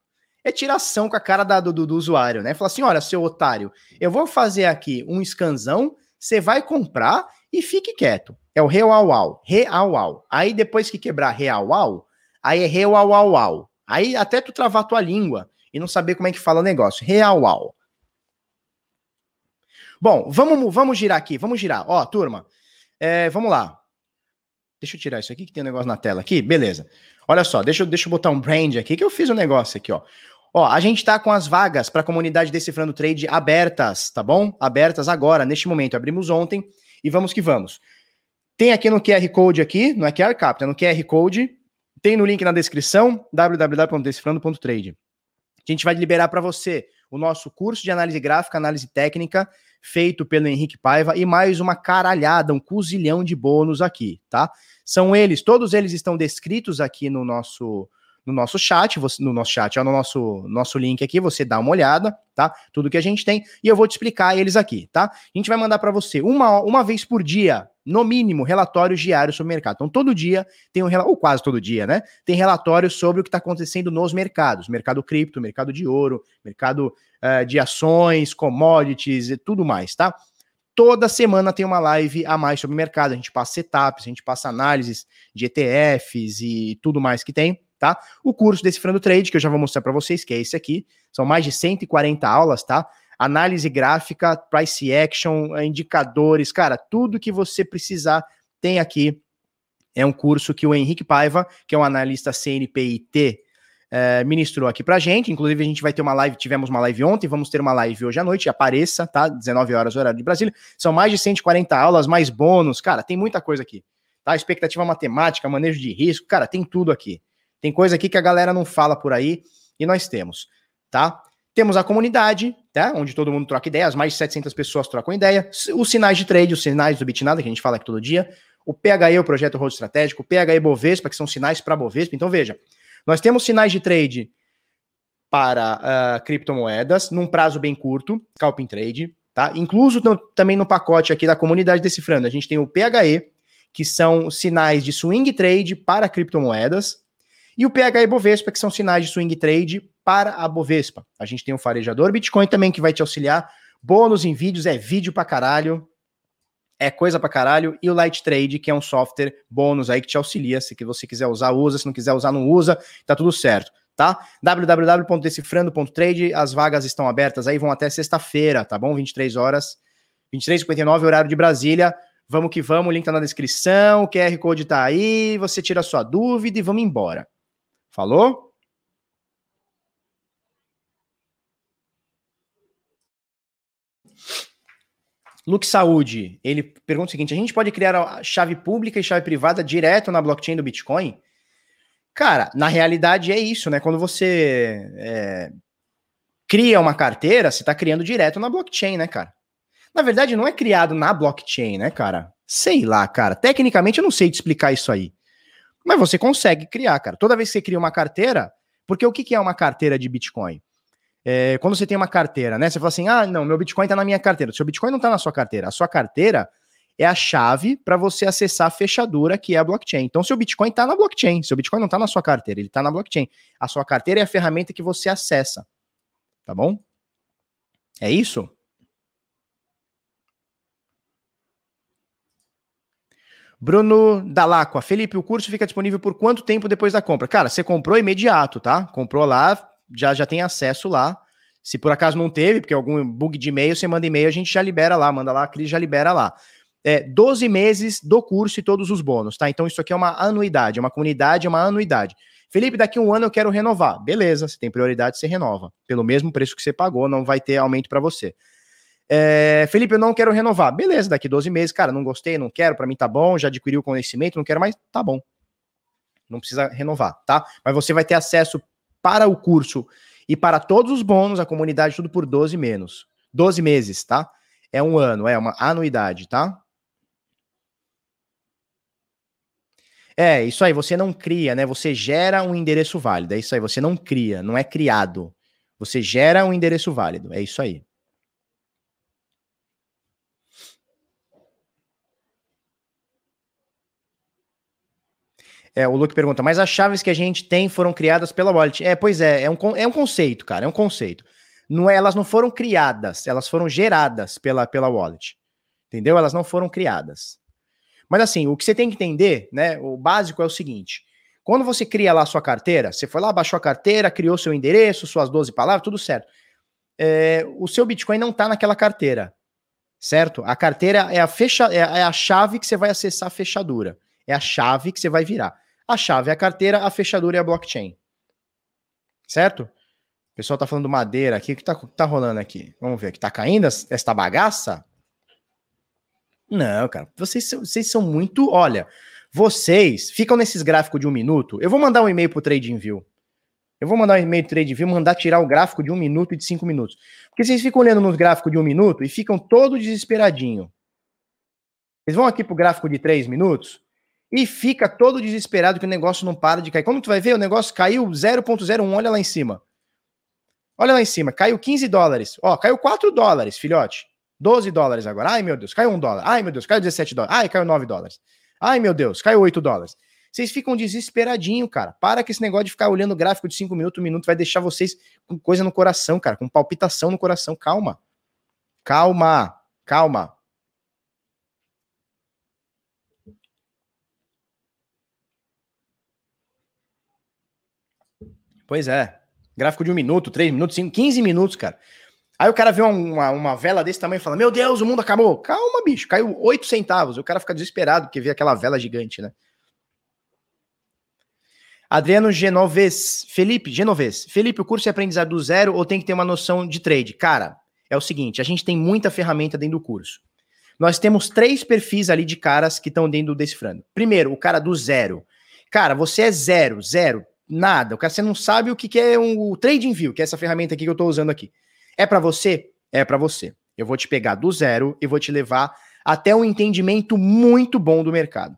É tiração com a cara da, do, do, usuário, né? Fala assim: olha, seu otário, eu vou fazer aqui um scanzão, você vai comprar e fique quieto. É o Real Au. Real Au. Aí depois que quebrar Real Au, aí é real, au, au. Aí até tu travar tua língua e não saber como é que fala o negócio. Real, au. Bom, vamos, vamos girar aqui, vamos girar. Ó, turma, é, vamos lá. Deixa eu tirar isso aqui que tem um negócio na tela aqui. Beleza. Olha só, deixa deixa eu botar um brand aqui que eu fiz um negócio aqui, ó. Ó, a gente tá com as vagas para a comunidade Decifrando Trade abertas, tá bom? Abertas agora, neste momento. Abrimos ontem e vamos que vamos. Tem aqui no QR Code aqui, não é QR Capta, é no QR Code. Tem no link na descrição, www.decifrando.trade. A gente vai liberar para você o nosso curso de análise gráfica, análise técnica, feito pelo Henrique Paiva e mais uma caralhada, um cozilhão de bônus aqui, tá? São eles, todos eles estão descritos aqui no nosso no nosso chat, no nosso chat, no nosso, nosso link aqui, você dá uma olhada, tá? Tudo que a gente tem, e eu vou te explicar eles aqui, tá? A gente vai mandar para você uma, uma vez por dia, no mínimo, relatórios diários sobre o mercado. Então, todo dia tem um ou quase todo dia, né? Tem relatórios sobre o que está acontecendo nos mercados: mercado cripto, mercado de ouro, mercado uh, de ações, commodities e tudo mais, tá? Toda semana tem uma live a mais sobre o mercado. A gente passa setups, a gente passa análises de ETFs e tudo mais que tem tá? O curso Decifrando Trade, que eu já vou mostrar para vocês, que é esse aqui, são mais de 140 aulas, tá? Análise gráfica, price action, indicadores, cara, tudo que você precisar tem aqui. É um curso que o Henrique Paiva, que é um analista CNPIT, é, ministrou aqui pra gente. Inclusive, a gente vai ter uma live, tivemos uma live ontem, vamos ter uma live hoje à noite. Apareça, tá? 19 horas, horário de Brasília. São mais de 140 aulas, mais bônus. Cara, tem muita coisa aqui. Tá? Expectativa matemática, manejo de risco, cara, tem tudo aqui. Tem coisa aqui que a galera não fala por aí e nós temos, tá? Temos a comunidade, tá? Onde todo mundo troca ideias, mais de 700 pessoas trocam ideia. Os sinais de trade, os sinais do Bitnada, que a gente fala aqui todo dia. O PHE, o projeto Rodo Estratégico. O PHE Bovespa, que são sinais para Bovespa. Então, veja, nós temos sinais de trade para uh, criptomoedas num prazo bem curto, Scalping Trade, tá? Incluso também no pacote aqui da comunidade decifrando, a gente tem o PHE, que são sinais de swing trade para criptomoedas, e o PH e Bovespa, que são sinais de swing trade para a Bovespa. A gente tem o farejador Bitcoin também, que vai te auxiliar. Bônus em vídeos, é vídeo pra caralho. É coisa pra caralho. E o Light Trade, que é um software bônus aí que te auxilia. Se você quiser usar, usa. Se não quiser usar, não usa. Tá tudo certo tá? www.decifrando.trade, as vagas estão abertas aí, vão até sexta-feira, tá bom? 23 horas, 23h59, horário de Brasília. Vamos que vamos, o link tá na descrição, o QR Code tá aí, você tira a sua dúvida e vamos embora. Falou? Luke Saúde, ele pergunta o seguinte: a gente pode criar a chave pública e chave privada direto na blockchain do Bitcoin? Cara, na realidade é isso, né? Quando você é, cria uma carteira, você está criando direto na blockchain, né, cara? Na verdade, não é criado na blockchain, né, cara? Sei lá, cara. Tecnicamente, eu não sei te explicar isso aí. Mas você consegue criar, cara. Toda vez que você cria uma carteira, porque o que, que é uma carteira de Bitcoin? É, quando você tem uma carteira, né? Você fala assim: ah, não, meu Bitcoin está na minha carteira. O seu Bitcoin não está na sua carteira. A sua carteira é a chave para você acessar a fechadura que é a blockchain. Então, seu Bitcoin está na blockchain. Seu Bitcoin não está na sua carteira, ele está na blockchain. A sua carteira é a ferramenta que você acessa. Tá bom? É isso? Bruno Dalacqua, Felipe, o curso fica disponível por quanto tempo depois da compra? Cara, você comprou imediato, tá? Comprou lá, já, já tem acesso lá. Se por acaso não teve, porque algum bug de e-mail, você manda e-mail, a gente já libera lá, manda lá, a Cris já libera lá. É, 12 meses do curso e todos os bônus, tá? Então isso aqui é uma anuidade, é uma comunidade, é uma anuidade. Felipe, daqui a um ano eu quero renovar. Beleza, você tem prioridade, você renova. Pelo mesmo preço que você pagou, não vai ter aumento para você. É, Felipe, eu não quero renovar. Beleza, daqui 12 meses, cara, não gostei, não quero, para mim tá bom, já adquiri o conhecimento, não quero mais, tá bom. Não precisa renovar, tá? Mas você vai ter acesso para o curso e para todos os bônus, a comunidade, tudo por 12 menos. 12 meses, tá? É um ano, é uma anuidade, tá? É, isso aí, você não cria, né? Você gera um endereço válido. É isso aí, você não cria, não é criado. Você gera um endereço válido. É isso aí. É, o Luke pergunta, mas as chaves que a gente tem foram criadas pela wallet. É, pois é, é um, é um conceito, cara, é um conceito. Não é, elas não foram criadas, elas foram geradas pela, pela wallet. Entendeu? Elas não foram criadas. Mas assim, o que você tem que entender, né? O básico é o seguinte: Quando você cria lá a sua carteira, você foi lá, baixou a carteira, criou seu endereço, suas 12 palavras, tudo certo. É, o seu Bitcoin não está naquela carteira, certo? A carteira é a, fecha, é, é a chave que você vai acessar a fechadura. É a chave que você vai virar. A chave é a carteira, a fechadura é a blockchain. Certo? O pessoal tá falando madeira aqui. O que tá, tá rolando aqui? Vamos ver aqui. Tá caindo esta bagaça? Não, cara. Vocês, vocês são muito. Olha, vocês ficam nesses gráficos de um minuto. Eu vou mandar um e-mail pro TradingView. Eu vou mandar um e-mail pro TradingView, mandar tirar o gráfico de um minuto e de cinco minutos. Porque vocês ficam olhando nos gráficos de um minuto e ficam todo desesperadinho. Vocês vão aqui pro gráfico de três minutos e fica todo desesperado que o negócio não para de cair. Como tu vai ver, o negócio caiu 0.01, olha lá em cima. Olha lá em cima, caiu 15 dólares. Ó, caiu 4 dólares, filhote. 12 dólares agora. Ai, meu Deus, caiu 1 dólar. Ai, meu Deus, caiu 17 dólares. Ai, caiu 9 dólares. Ai, meu Deus, caiu 8 dólares. Vocês ficam desesperadinho, cara. Para que esse negócio de ficar olhando o gráfico de 5 minutos, 1 minuto, vai deixar vocês com coisa no coração, cara, com palpitação no coração. Calma. Calma. Calma. Pois é. Gráfico de um minuto, três minutos, cinco, 15 minutos, cara. Aí o cara vê uma, uma vela desse tamanho e fala: Meu Deus, o mundo acabou. Calma, bicho, caiu 8 centavos. O cara fica desesperado porque vê aquela vela gigante, né? Adriano Genoves. Felipe, Genoves. Felipe, o curso é aprendizado do zero ou tem que ter uma noção de trade? Cara, é o seguinte: a gente tem muita ferramenta dentro do curso. Nós temos três perfis ali de caras que estão dentro do Decifrando. Primeiro, o cara do zero. Cara, você é zero, zero, nada. O cara, você não sabe o que, que é um, o Trading View, que é essa ferramenta aqui que eu estou usando aqui. É para você? É para você. Eu vou te pegar do zero e vou te levar até um entendimento muito bom do mercado.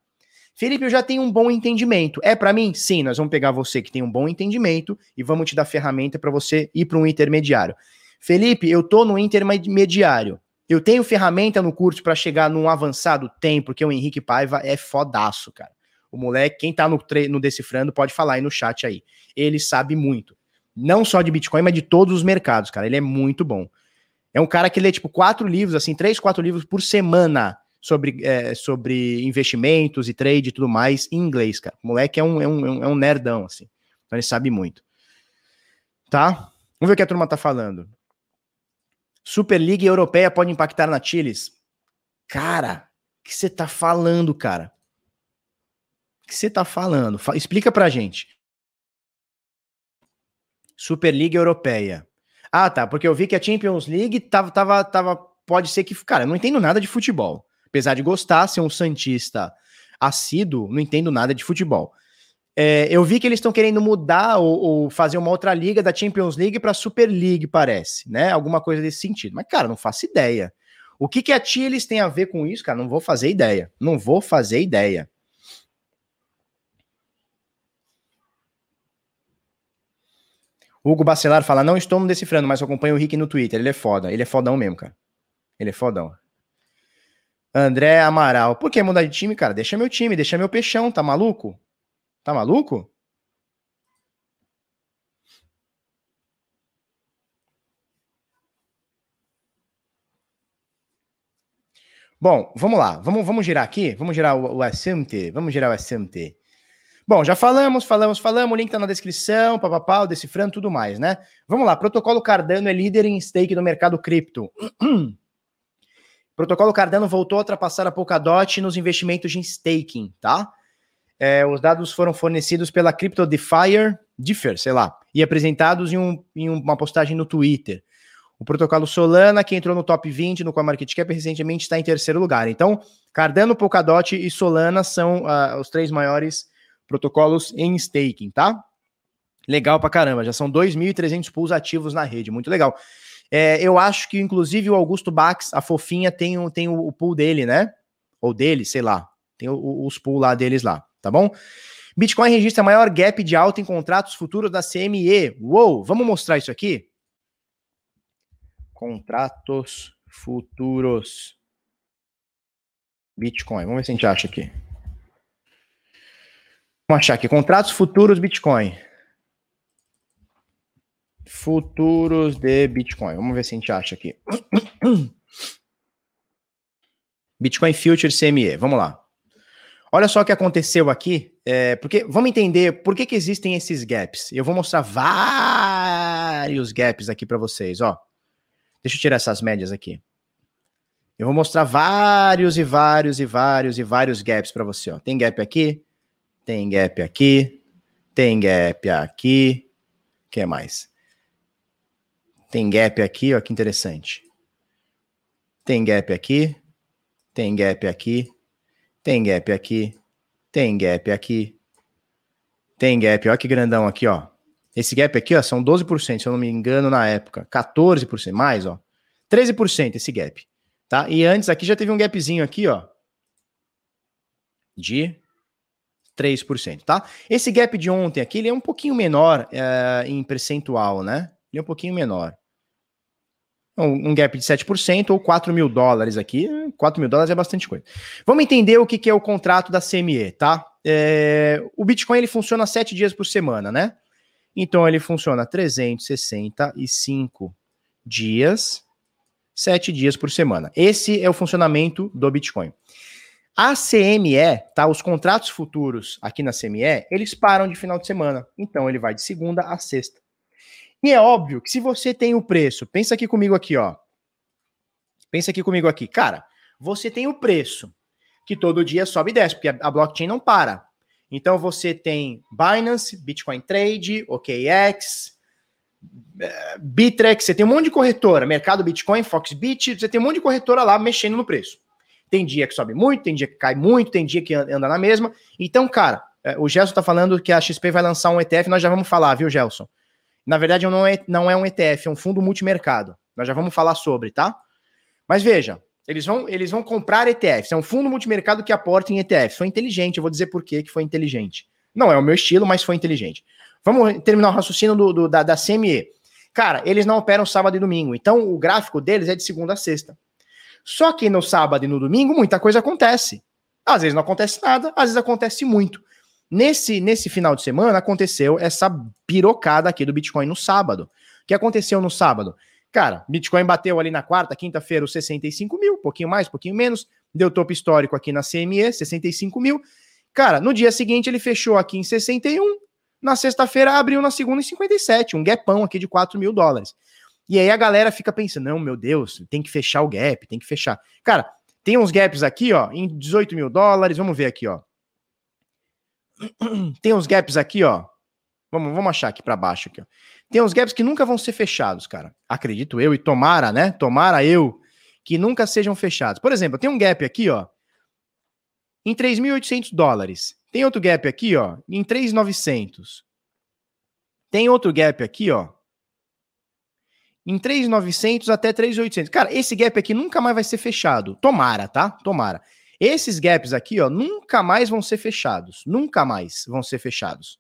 Felipe, eu já tenho um bom entendimento. É para mim? Sim, nós vamos pegar você que tem um bom entendimento e vamos te dar ferramenta para você ir para um intermediário. Felipe, eu tô no intermediário. Eu tenho ferramenta no curso para chegar num avançado? Tem, porque o Henrique Paiva é fodaço, cara. O moleque, quem tá no, no Decifrando, pode falar aí no chat aí. Ele sabe muito. Não só de Bitcoin, mas de todos os mercados, cara. Ele é muito bom. É um cara que lê, tipo, quatro livros, assim, três, quatro livros por semana sobre, é, sobre investimentos e trade e tudo mais em inglês, cara. O moleque é um, é um, é um nerdão, assim. Então ele sabe muito. Tá? Vamos ver o que a turma tá falando. Superliga Europeia pode impactar na Chiles? Cara, o que você tá falando, cara? Que você tá falando? Explica pra gente. Superliga Europeia. Ah, tá, porque eu vi que a Champions League tava, tava, tava, pode ser que, cara, eu não entendo nada de futebol. Apesar de gostar, ser um santista assíduo, não entendo nada de futebol. É, eu vi que eles estão querendo mudar ou, ou, fazer uma outra liga da Champions League para Super League, parece, né? Alguma coisa desse sentido. Mas, cara, não faço ideia. O que, que a Chiles tem a ver com isso, cara? Não vou fazer ideia. Não vou fazer ideia. Hugo Bacelar fala: Não estou me decifrando, mas acompanho o Rick no Twitter. Ele é foda. Ele é fodão mesmo, cara. Ele é fodão. André Amaral. Por que mudar de time, cara? Deixa meu time, deixa meu peixão. Tá maluco? Tá maluco? Bom, vamos lá. Vamos, vamos girar aqui. Vamos girar o, o SMT. Vamos girar o SMT. Bom, já falamos, falamos, falamos, o link tá na descrição, papapá, decifrando tudo mais, né? Vamos lá, protocolo Cardano é líder em stake no mercado cripto. protocolo Cardano voltou a ultrapassar a Polkadot nos investimentos em staking, tá? É, os dados foram fornecidos pela Crypto Defier, Differ, sei lá, e apresentados em, um, em uma postagem no Twitter. O protocolo Solana, que entrou no top 20 no CoinMarketCap, recentemente está em terceiro lugar. Então, Cardano, Polkadot e Solana são uh, os três maiores protocolos em staking, tá? Legal pra caramba, já são 2.300 pools ativos na rede, muito legal. É, eu acho que, inclusive, o Augusto Bax, a fofinha, tem, o, tem o, o pool dele, né? Ou dele, sei lá. Tem o, os pool lá deles lá, tá bom? Bitcoin registra maior gap de alta em contratos futuros da CME. Uou, vamos mostrar isso aqui? Contratos futuros Bitcoin. Vamos ver se a gente acha aqui. Vamos achar aqui. Contratos futuros Bitcoin. Futuros de Bitcoin. Vamos ver se a gente acha aqui. Bitcoin Future CME. Vamos lá. Olha só o que aconteceu aqui, é, porque vamos entender por que, que existem esses gaps. Eu vou mostrar vários gaps aqui para vocês, ó. Deixa eu tirar essas médias aqui. Eu vou mostrar vários e vários e vários e vários gaps para você, ó. Tem gap aqui, tem gap aqui, tem gap aqui, o que mais? Tem gap aqui, ó, que interessante. Tem gap aqui, tem gap aqui, tem gap aqui. Tem gap aqui. Tem gap. Olha que grandão aqui, ó. Esse gap aqui, ó, são 12%, se eu não me engano, na época. 14%, mais, ó. 13% esse gap. Tá? E antes aqui já teve um gapzinho aqui, ó. De 3%, tá? Esse gap de ontem aqui, ele é um pouquinho menor é, em percentual, né? Ele é um pouquinho menor um gap de 7% ou 4 mil dólares aqui. 4 mil dólares é bastante coisa. Vamos entender o que, que é o contrato da CME, tá? É, o Bitcoin ele funciona 7 dias por semana, né? Então ele funciona 365 dias, 7 dias por semana. Esse é o funcionamento do Bitcoin. A CME, tá? Os contratos futuros aqui na CME, eles param de final de semana. Então ele vai de segunda a sexta. E é óbvio que se você tem o preço, pensa aqui comigo aqui, ó. Pensa aqui comigo aqui. Cara, você tem o preço, que todo dia sobe e desce, porque a blockchain não para. Então você tem Binance, Bitcoin Trade, OKX, eh, Bitrex, você tem um monte de corretora, Mercado Bitcoin, Foxbit, você tem um monte de corretora lá mexendo no preço. Tem dia que sobe muito, tem dia que cai muito, tem dia que anda na mesma. Então, cara, eh, o Gelson tá falando que a XP vai lançar um ETF, nós já vamos falar, viu, Gelson? Na verdade, não é, não é um ETF, é um fundo multimercado. Nós já vamos falar sobre, tá? Mas veja, eles vão, eles vão comprar ETFs. É um fundo multimercado que aporta em ETFs. Foi inteligente, eu vou dizer por que foi inteligente. Não é o meu estilo, mas foi inteligente. Vamos terminar o raciocínio do, do, da, da CME. Cara, eles não operam sábado e domingo. Então, o gráfico deles é de segunda a sexta. Só que no sábado e no domingo, muita coisa acontece. Às vezes não acontece nada, às vezes acontece muito. Nesse, nesse final de semana aconteceu essa pirocada aqui do Bitcoin no sábado. O que aconteceu no sábado? Cara, Bitcoin bateu ali na quarta, quinta-feira, os 65 mil, pouquinho mais, pouquinho menos. Deu topo histórico aqui na CME, 65 mil. Cara, no dia seguinte ele fechou aqui em 61. Na sexta-feira abriu na segunda em 57, um gapão aqui de 4 mil dólares. E aí a galera fica pensando: não, meu Deus, tem que fechar o gap, tem que fechar. Cara, tem uns gaps aqui, ó, em 18 mil dólares. Vamos ver aqui, ó. Tem uns gaps aqui, ó. Vamos, vamos achar aqui para baixo aqui, ó. Tem uns gaps que nunca vão ser fechados, cara. Acredito eu e tomara, né? Tomara eu que nunca sejam fechados. Por exemplo, tem um gap aqui, ó, em 3.800 dólares. Tem outro gap aqui, ó, em 3.900. Tem outro gap aqui, ó, em 3.900 até 3.800. Cara, esse gap aqui nunca mais vai ser fechado. Tomara, tá? Tomara. Esses gaps aqui, ó, nunca mais vão ser fechados. Nunca mais vão ser fechados.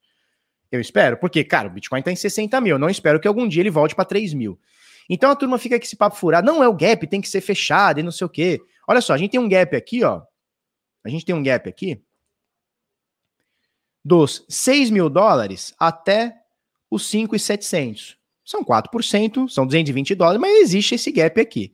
Eu espero, porque, cara, o Bitcoin tá em 60 mil. Eu não espero que algum dia ele volte para 3 mil. Então a turma fica com esse papo furado. Não é o gap, tem que ser fechado e não sei o quê. Olha só, a gente tem um gap aqui, ó. A gente tem um gap aqui dos 6 mil dólares até os 5,700. São 4%, são 220 dólares, mas existe esse gap aqui.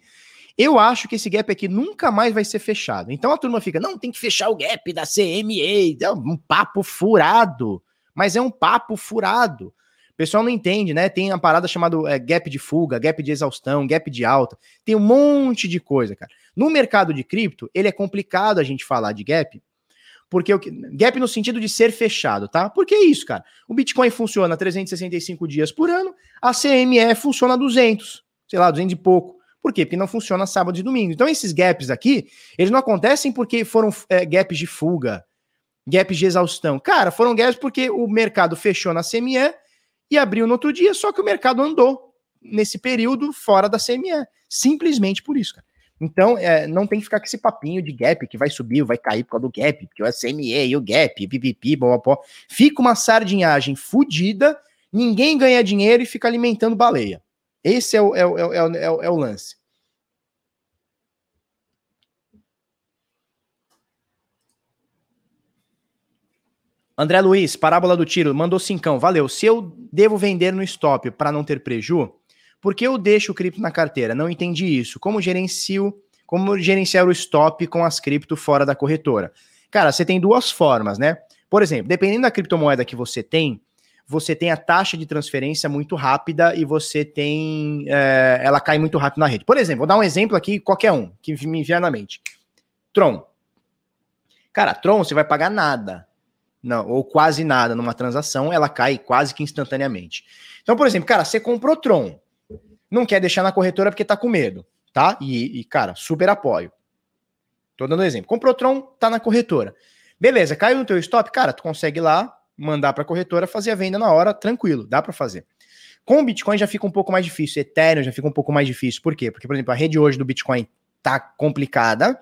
Eu acho que esse gap aqui nunca mais vai ser fechado. Então a turma fica, não, tem que fechar o gap da CME. É um papo furado. Mas é um papo furado. O pessoal não entende, né? Tem uma parada chamada é, gap de fuga, gap de exaustão, gap de alta. Tem um monte de coisa, cara. No mercado de cripto, ele é complicado a gente falar de gap, porque o gap no sentido de ser fechado, tá? Porque é isso, cara. O Bitcoin funciona 365 dias por ano, a CME funciona 200, sei lá, 200 e pouco. Por quê? Porque não funciona sábado e domingo. Então, esses gaps aqui, eles não acontecem porque foram é, gaps de fuga, gaps de exaustão. Cara, foram gaps porque o mercado fechou na CME e abriu no outro dia, só que o mercado andou nesse período fora da CME. Simplesmente por isso, cara. Então, é, não tem que ficar com esse papinho de gap que vai subir, vai cair por causa do gap, porque o CME e o gap, pipipi, pó. Fica uma sardinhagem fodida, ninguém ganha dinheiro e fica alimentando baleia. Esse é o, é é é o, é o lance. André Luiz, parábola do tiro, mandou cincão, valeu. Se eu devo vender no stop para não ter preju, por que eu deixo o cripto na carteira? Não entendi isso. Como gerencio, como gerenciar o stop com as cripto fora da corretora? Cara, você tem duas formas, né? Por exemplo, dependendo da criptomoeda que você tem, você tem a taxa de transferência muito rápida e você tem. É, ela cai muito rápido na rede. Por exemplo, vou dar um exemplo aqui, qualquer um, que me vier na mente. Tron. Cara, Tron, você vai pagar nada. Não, ou quase nada numa transação, ela cai quase que instantaneamente. Então, por exemplo, cara, você comprou Tron, não quer deixar na corretora porque tá com medo, tá? E, e cara, super apoio. Tô dando exemplo. Comprou Tron, tá na corretora. Beleza, caiu no teu stop, cara, tu consegue lá mandar para a corretora fazer a venda na hora, tranquilo, dá para fazer. Com o Bitcoin já fica um pouco mais difícil, Ethereum já fica um pouco mais difícil. Por quê? Porque, por exemplo, a rede hoje do Bitcoin tá complicada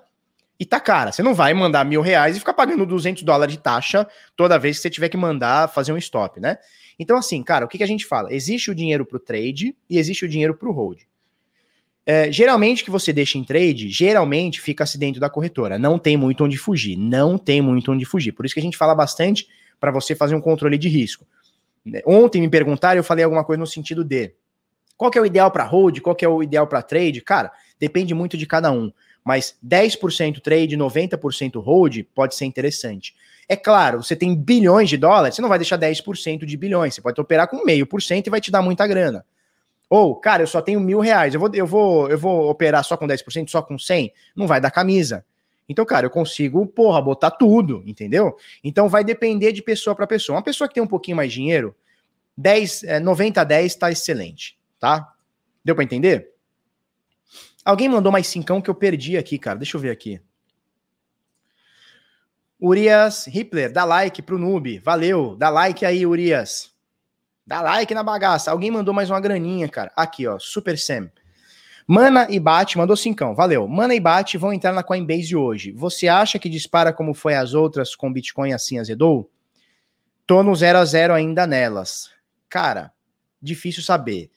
e tá cara. Você não vai mandar mil reais e ficar pagando 200 dólares de taxa toda vez que você tiver que mandar fazer um stop, né? Então, assim, cara, o que, que a gente fala? Existe o dinheiro para o trade e existe o dinheiro para o hold. É, geralmente que você deixa em trade, geralmente fica-se dentro da corretora. Não tem muito onde fugir. Não tem muito onde fugir. Por isso que a gente fala bastante para você fazer um controle de risco. Ontem me perguntaram, eu falei alguma coisa no sentido de qual que é o ideal para hold, qual que é o ideal para trade? Cara, depende muito de cada um. Mas 10% trade, 90% hold pode ser interessante. É claro, você tem bilhões de dólares, você não vai deixar 10% de bilhões. Você pode operar com meio por cento e vai te dar muita grana. Ou, cara, eu só tenho mil reais, eu vou, eu vou, eu vou operar só com 10%, só com 100? Não vai dar camisa. Então, cara, eu consigo, porra, botar tudo, entendeu? Então vai depender de pessoa para pessoa. Uma pessoa que tem um pouquinho mais de dinheiro, 10, é, 90 a 10 tá excelente, tá? Deu para entender? Alguém mandou mais cincão que eu perdi aqui, cara. Deixa eu ver aqui. Urias Hippler, dá like pro noob. Valeu, dá like aí, Urias. Dá like na bagaça. Alguém mandou mais uma graninha, cara. Aqui, ó, Super Sam. Mana e Bate mandou cincão, valeu. Mana e Bate vão entrar na Coinbase hoje. Você acha que dispara como foi as outras com Bitcoin assim azedou? Tô no 0 a 0 ainda nelas. Cara, difícil saber.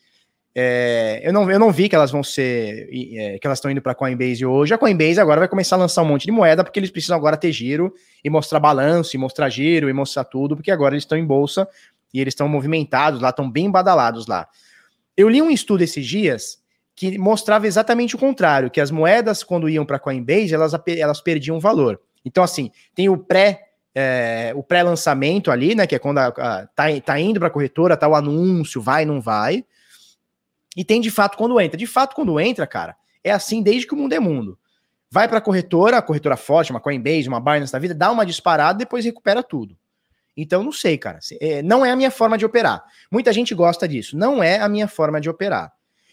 É, eu, não, eu não vi que elas vão ser. É, que elas estão indo para Coinbase hoje. A Coinbase agora vai começar a lançar um monte de moeda, porque eles precisam agora ter giro e mostrar balanço, e mostrar giro e mostrar tudo, porque agora eles estão em bolsa e eles estão movimentados lá, estão bem badalados lá. Eu li um estudo esses dias que mostrava exatamente o contrário, que as moedas, quando iam para Coinbase, elas, elas perdiam valor. Então, assim, tem o pré. É, o pré-lançamento ali, né? Que é quando a, a, tá, tá indo para a corretora, tá o anúncio, vai, não vai. E tem de fato quando entra. De fato, quando entra, cara, é assim desde que o mundo é mundo. Vai para a corretora, a corretora forte, uma Coinbase, uma Binance da vida, dá uma disparada, depois recupera tudo. Então, não sei, cara. É, não é a minha forma de operar. Muita gente gosta disso. Não é a minha forma de operar.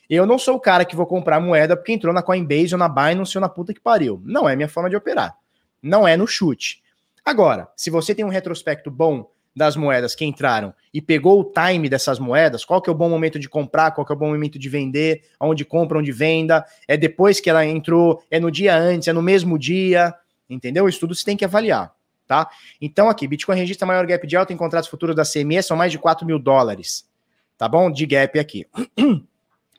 Eu não sou o cara que vou comprar moeda porque entrou na Coinbase ou na Binance ou na puta que pariu. Não é a minha forma de operar. Não é no chute. Agora, se você tem um retrospecto bom das moedas que entraram e pegou o time dessas moedas, qual que é o bom momento de comprar, qual que é o bom momento de vender, onde compra, onde venda, é depois que ela entrou, é no dia antes, é no mesmo dia, entendeu? Isso tudo você tem que avaliar tá? Então aqui, Bitcoin registra maior gap de alta em contratos futuros da CME, são mais de 4 mil dólares, tá bom? De gap aqui.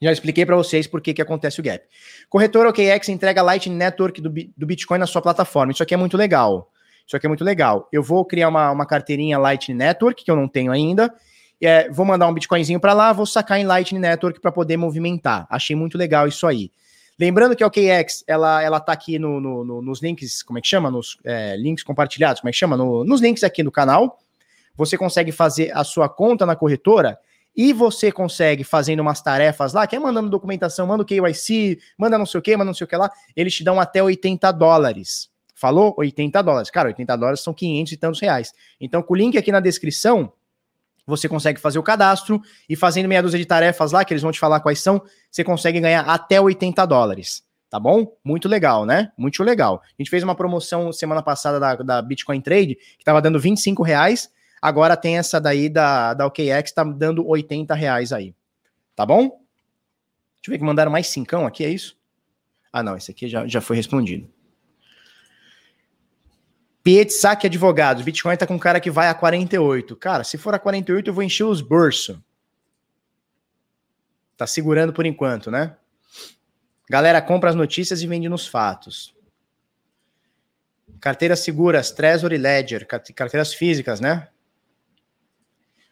Já expliquei para vocês por que, que acontece o gap. Corretora OKX entrega Lightning Network do, do Bitcoin na sua plataforma. Isso aqui é muito legal. Isso aqui é muito legal. Eu vou criar uma, uma carteirinha Lightning Network, que eu não tenho ainda. É, vou mandar um Bitcoinzinho para lá, vou sacar em Lightning Network para poder movimentar. Achei muito legal isso aí. Lembrando que a OKX, ela, ela tá aqui no, no, no nos links, como é que chama? Nos é, links compartilhados, como é que chama? No, nos links aqui do canal. Você consegue fazer a sua conta na corretora e você consegue fazendo umas tarefas lá, que é mandando documentação, manda o KYC, manda não sei o que, manda não sei o que lá, eles te dão até 80 dólares. Falou? 80 dólares. Cara, 80 dólares são 500 e tantos reais. Então, com o link aqui na descrição, você consegue fazer o cadastro e fazendo meia dúzia de tarefas lá, que eles vão te falar quais são, você consegue ganhar até 80 dólares. Tá bom? Muito legal, né? Muito legal. A gente fez uma promoção semana passada da, da Bitcoin Trade, que tava dando 25 reais. Agora tem essa daí da, da OKX, tá dando 80 reais aí. Tá bom? Deixa eu ver que mandaram mais cincão aqui, é isso? Ah, não, esse aqui já, já foi respondido. Pietsak Advogados, Bitcoin tá com um cara que vai a 48. Cara, se for a 48, eu vou encher os bolsos. Tá segurando por enquanto, né? Galera compra as notícias e vende nos fatos. Carteiras seguras, Treasury Ledger, carteiras físicas, né?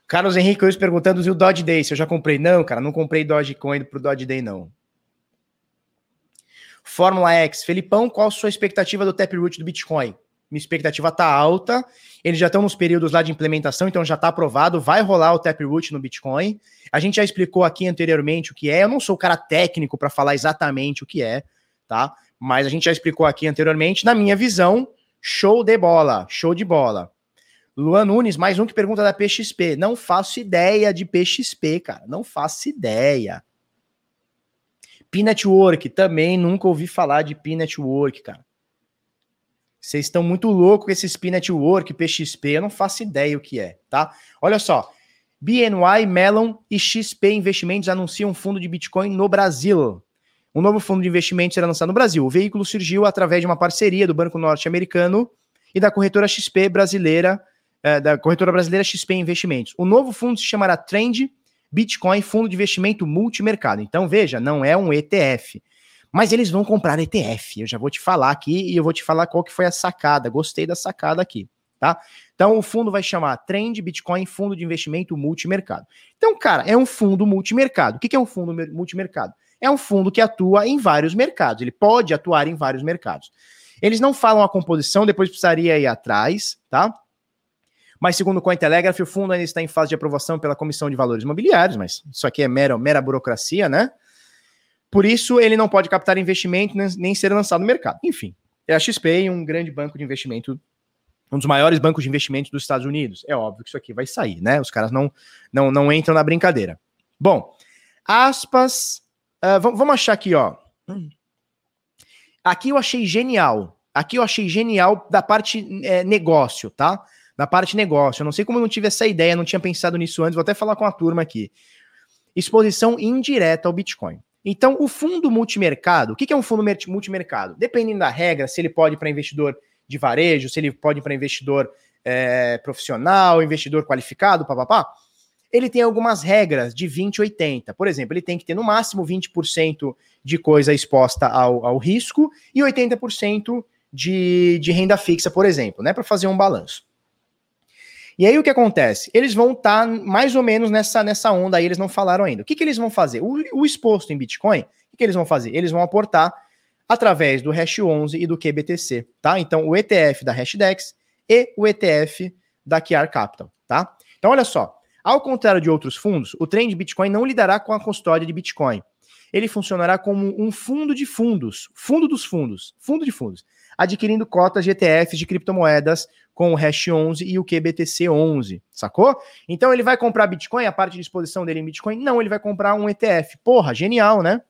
Carlos Henrique hoje perguntando se o Dodge Day, se eu já comprei. Não, cara, não comprei Dogecoin pro Dodge Day, não. Fórmula X. Felipão, qual a sua expectativa do Taproot do Bitcoin? Minha expectativa tá alta. Eles já estão nos períodos lá de implementação, então já está aprovado, vai rolar o Taproot no Bitcoin. A gente já explicou aqui anteriormente o que é. Eu não sou o cara técnico para falar exatamente o que é, tá? Mas a gente já explicou aqui anteriormente. Na minha visão, show de bola, show de bola. Luan Nunes, mais um que pergunta da PXP. Não faço ideia de PXP, cara. Não faço ideia. P-Network, também nunca ouvi falar de P-Network, cara. Vocês estão muito loucos com esse Spin Network, PXP, eu não faço ideia o que é, tá? Olha só. BNY, Melon e XP Investimentos anunciam um fundo de Bitcoin no Brasil. Um novo fundo de investimento será lançado no Brasil. O veículo surgiu através de uma parceria do Banco Norte-Americano e da corretora XP brasileira, é, da corretora brasileira XP Investimentos. O novo fundo se chamará Trend Bitcoin Fundo de Investimento Multimercado. Então, veja, não é um ETF. Mas eles vão comprar ETF. Eu já vou te falar aqui e eu vou te falar qual que foi a sacada. Gostei da sacada aqui, tá? Então o fundo vai chamar Trend Bitcoin Fundo de Investimento Multimercado. Então, cara, é um fundo multimercado. O que é um fundo multimercado? É um fundo que atua em vários mercados. Ele pode atuar em vários mercados. Eles não falam a composição, depois precisaria ir atrás, tá? Mas segundo o Cointelegraph, o fundo ainda está em fase de aprovação pela Comissão de Valores Imobiliários, mas isso aqui é mera, mera burocracia, né? Por isso, ele não pode captar investimento nem ser lançado no mercado. Enfim, é a XP, um grande banco de investimento, um dos maiores bancos de investimento dos Estados Unidos. É óbvio que isso aqui vai sair, né? Os caras não, não, não entram na brincadeira. Bom, aspas. Uh, vamos achar aqui, ó. Aqui eu achei genial. Aqui eu achei genial da parte é, negócio, tá? Da parte negócio. Eu não sei como eu não tive essa ideia, não tinha pensado nisso antes. Vou até falar com a turma aqui. Exposição indireta ao Bitcoin. Então, o fundo multimercado, o que é um fundo multimercado? Dependendo da regra, se ele pode para investidor de varejo, se ele pode para investidor é, profissional, investidor qualificado, papapá, ele tem algumas regras de 20 e 80. Por exemplo, ele tem que ter no máximo 20% de coisa exposta ao, ao risco e 80% de, de renda fixa, por exemplo, né? Para fazer um balanço. E aí o que acontece? Eles vão estar tá mais ou menos nessa, nessa onda aí, eles não falaram ainda. O que, que eles vão fazer? O, o exposto em Bitcoin, o que, eles vão fazer? Eles vão aportar através do Hash 11 e do QBTC, tá? Então o ETF da Hashdex e o ETF da Kiar Capital, tá? Então olha só, ao contrário de outros fundos, o Trend Bitcoin não lidará com a custódia de Bitcoin. Ele funcionará como um fundo de fundos, fundo dos fundos, fundo de fundos, adquirindo cotas de ETFs de criptomoedas com o Hash 11 e o QBTC 11, sacou? Então ele vai comprar Bitcoin, a parte de exposição dele em Bitcoin? Não, ele vai comprar um ETF. Porra, genial, né?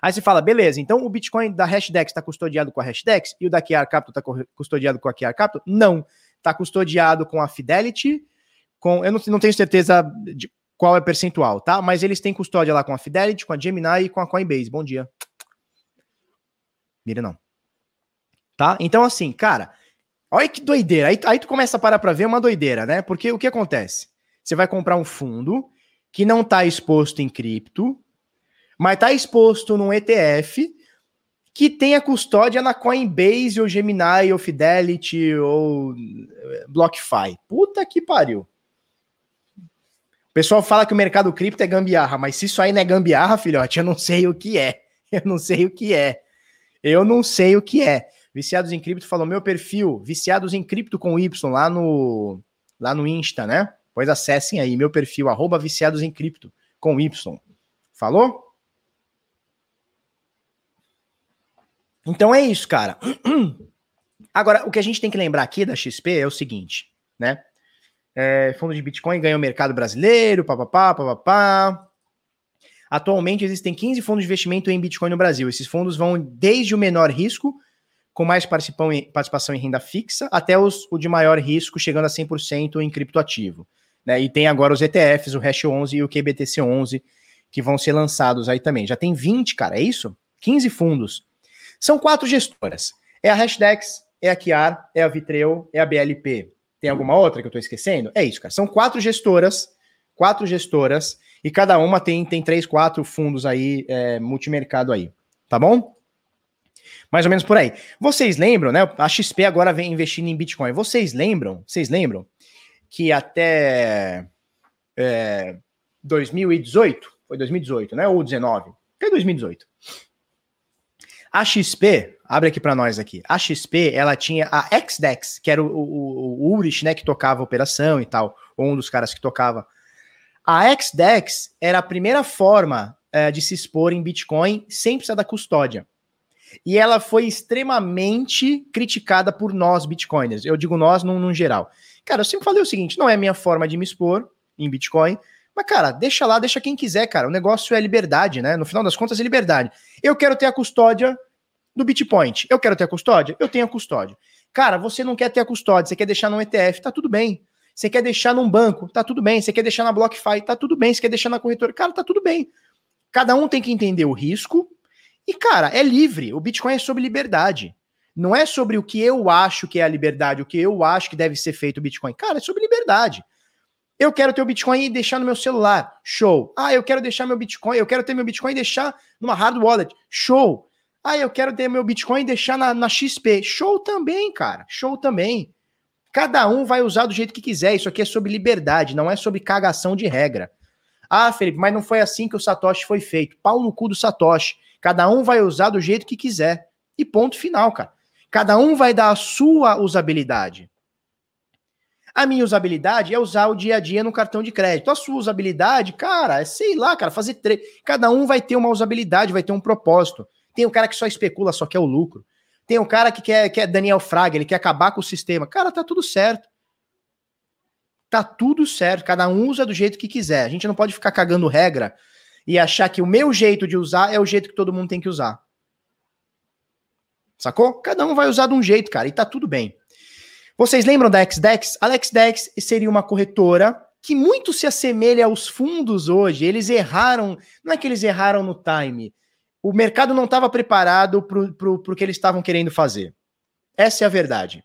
Aí você fala, beleza, então o Bitcoin da Hashdex está custodiado com a Hashdex e o da Kiar Capital está custodiado com a Kiar Capital? Não, está custodiado com a Fidelity, com, eu não, não tenho certeza de qual é percentual, tá? Mas eles têm custódia lá com a Fidelity, com a Gemini e com a Coinbase. Bom dia. Mira não. Tá? Então assim, cara, Olha que doideira. Aí, aí tu começa a parar para ver uma doideira, né? Porque o que acontece? Você vai comprar um fundo que não está exposto em cripto, mas está exposto num ETF que tem a custódia na Coinbase ou Gemini ou Fidelity ou eh, BlockFi. Puta que pariu. O pessoal fala que o mercado cripto é gambiarra, mas se isso aí não é gambiarra, filhote, eu não sei o que é. Eu não sei o que é. Eu não sei o que é. Viciados em Cripto falou: meu perfil, Viciados em Cripto com Y, lá no, lá no Insta, né? Pois acessem aí, meu perfil, arroba Viciados em Cripto com Y. Falou? Então é isso, cara. Agora, o que a gente tem que lembrar aqui da XP é o seguinte, né? É, fundo de Bitcoin ganhou o mercado brasileiro, papapá, papapá. Atualmente existem 15 fundos de investimento em Bitcoin no Brasil. Esses fundos vão desde o menor risco com mais participação em renda fixa, até os, o de maior risco, chegando a 100% em criptoativo. Né? E tem agora os ETFs, o Hash 11 e o QBTC 11, que vão ser lançados aí também. Já tem 20, cara, é isso? 15 fundos. São quatro gestoras. É a Hashdex, é a Kiar, é a Vitreo, é a BLP. Tem alguma outra que eu tô esquecendo? É isso, cara. São quatro gestoras, quatro gestoras, e cada uma tem, tem três, quatro fundos aí, é, multimercado aí. Tá bom? Mais ou menos por aí. Vocês lembram, né? A XP agora vem investindo em Bitcoin. Vocês lembram? Vocês lembram que até é, 2018, foi 2018, né? Ou 19? Até 2018. A XP, abre aqui para nós aqui. A XP, ela tinha a XDEX, que era o, o, o Ulrich, né, que tocava a operação e tal, ou um dos caras que tocava. A XDEX era a primeira forma é, de se expor em Bitcoin sem precisar da custódia. E ela foi extremamente criticada por nós, Bitcoiners. Eu digo nós no, no geral. Cara, eu sempre falei o seguinte: não é minha forma de me expor em Bitcoin, mas, cara, deixa lá, deixa quem quiser, cara. O negócio é liberdade, né? No final das contas, é liberdade. Eu quero ter a custódia do Bitpoint. Eu quero ter a custódia? Eu tenho a custódia. Cara, você não quer ter a custódia, você quer deixar no ETF, tá tudo bem. Você quer deixar num banco, tá tudo bem. Você quer deixar na BlockFi, tá tudo bem. Você quer deixar na corretora, cara, tá tudo bem. Cada um tem que entender o risco. E, cara, é livre. O Bitcoin é sobre liberdade. Não é sobre o que eu acho que é a liberdade, o que eu acho que deve ser feito o Bitcoin. Cara, é sobre liberdade. Eu quero ter o Bitcoin e deixar no meu celular. Show. Ah, eu quero deixar meu Bitcoin, eu quero ter meu Bitcoin e deixar numa hard wallet. Show. Ah, eu quero ter meu Bitcoin e deixar na, na XP. Show também, cara. Show também. Cada um vai usar do jeito que quiser. Isso aqui é sobre liberdade, não é sobre cagação de regra. Ah, Felipe, mas não foi assim que o Satoshi foi feito. Pau no cu do Satoshi. Cada um vai usar do jeito que quiser. E ponto final, cara. Cada um vai dar a sua usabilidade. A minha usabilidade é usar o dia a dia no cartão de crédito. A sua usabilidade, cara, é sei lá, cara, fazer trade. Cada um vai ter uma usabilidade, vai ter um propósito. Tem o cara que só especula, só quer o lucro. Tem o cara que quer, quer Daniel Fraga, ele quer acabar com o sistema. Cara, tá tudo certo. Tá tudo certo. Cada um usa do jeito que quiser. A gente não pode ficar cagando regra e achar que o meu jeito de usar é o jeito que todo mundo tem que usar. Sacou? Cada um vai usar de um jeito, cara, e tá tudo bem. Vocês lembram da XDEX? A XDEX seria uma corretora que muito se assemelha aos fundos hoje. Eles erraram, não é que eles erraram no time. O mercado não estava preparado para o que eles estavam querendo fazer. Essa é a verdade.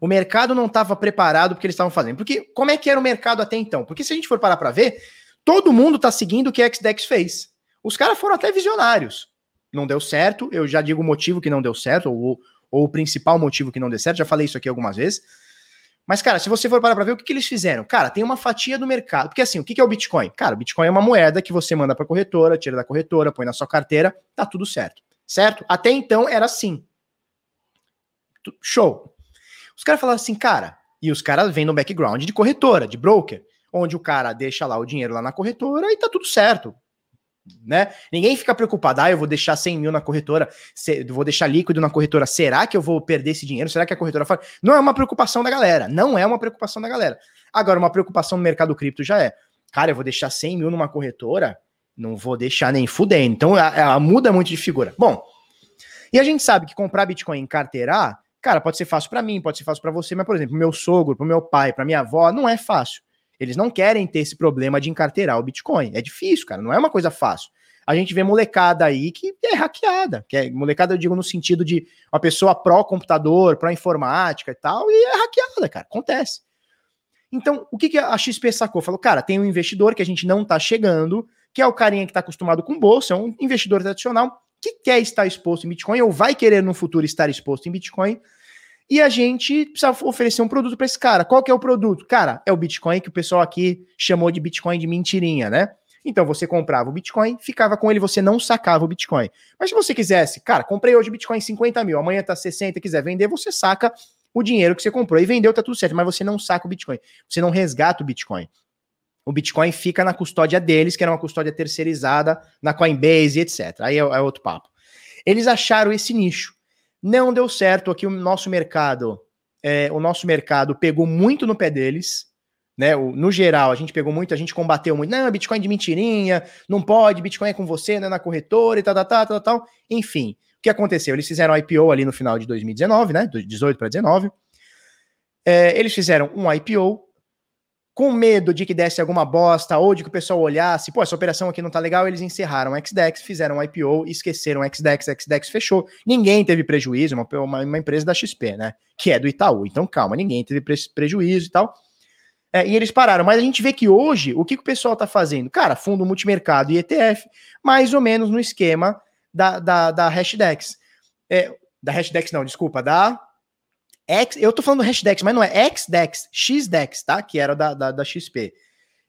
O mercado não estava preparado porque eles estavam fazendo. Porque como é que era o mercado até então? Porque se a gente for parar para ver, todo mundo está seguindo o que a XDEX fez. Os caras foram até visionários. Não deu certo, eu já digo o motivo que não deu certo, ou ou o principal motivo que não deu certo, já falei isso aqui algumas vezes. Mas, cara, se você for parar pra ver o que, que eles fizeram, cara, tem uma fatia do mercado. Porque assim, o que, que é o Bitcoin? Cara, o Bitcoin é uma moeda que você manda pra corretora, tira da corretora, põe na sua carteira, tá tudo certo. Certo? Até então era assim. Show. Os caras falaram assim, cara, e os caras vêm no background de corretora, de broker, onde o cara deixa lá o dinheiro lá na corretora e tá tudo certo né? Ninguém fica preocupado, ah, eu vou deixar 100 mil na corretora, vou deixar líquido na corretora, será que eu vou perder esse dinheiro? Será que a corretora fala? Não é uma preocupação da galera, não é uma preocupação da galera. Agora, uma preocupação no mercado cripto já é, cara, eu vou deixar 100 mil numa corretora, não vou deixar nem fudendo. Então, ela muda muito de figura. Bom, e a gente sabe que comprar Bitcoin em carteirar, cara, pode ser fácil para mim, pode ser fácil para você, mas, por exemplo, meu sogro, pro meu pai, para minha avó, não é fácil. Eles não querem ter esse problema de encarteirar o Bitcoin. É difícil, cara, não é uma coisa fácil. A gente vê molecada aí que é hackeada, que é molecada, eu digo, no sentido de uma pessoa pró-computador, pró-informática e tal, e é hackeada, cara, acontece. Então, o que, que a XP sacou? Falou, cara, tem um investidor que a gente não tá chegando, que é o carinha que tá acostumado com bolsa, é um investidor tradicional, que quer estar exposto em Bitcoin, ou vai querer no futuro estar exposto em Bitcoin, e a gente precisa oferecer um produto para esse cara. Qual que é o produto? Cara, é o Bitcoin que o pessoal aqui chamou de Bitcoin de mentirinha, né? Então você comprava o Bitcoin, ficava com ele, você não sacava o Bitcoin. Mas se você quisesse, cara, comprei hoje Bitcoin 50 mil, amanhã tá 60, quiser vender, você saca o dinheiro que você comprou e vendeu, tá tudo certo, mas você não saca o Bitcoin. Você não resgata o Bitcoin. O Bitcoin fica na custódia deles, que era uma custódia terceirizada na Coinbase, etc. Aí é, é outro papo. Eles acharam esse nicho. Não deu certo aqui o nosso mercado. É, o nosso mercado pegou muito no pé deles, né? O, no geral, a gente pegou muito, a gente combateu muito. Não, Bitcoin de mentirinha, não pode, Bitcoin é com você, né? Na corretora e tal, tal, tal, tal, tal. Enfim, o que aconteceu? Eles fizeram IPO ali no final de 2019, né? 18 para 19. É, eles fizeram um IPO com medo de que desse alguma bosta ou de que o pessoal olhasse, pô, essa operação aqui não tá legal, eles encerraram o XDEX, fizeram um IPO, esqueceram o XDEX, XDEX fechou. Ninguém teve prejuízo, uma, uma, uma, empresa da XP, né? Que é do Itaú. Então, calma, ninguém teve pre prejuízo e tal. É, e eles pararam. Mas a gente vê que hoje, o que, que o pessoal tá fazendo? Cara, fundo multimercado e ETF, mais ou menos no esquema da, da, da Hashdex. É, da Hashdex, não, desculpa, da X, eu tô falando Hashdex, mas não é XDEX, XDEX, tá? Que era da, da, da XP.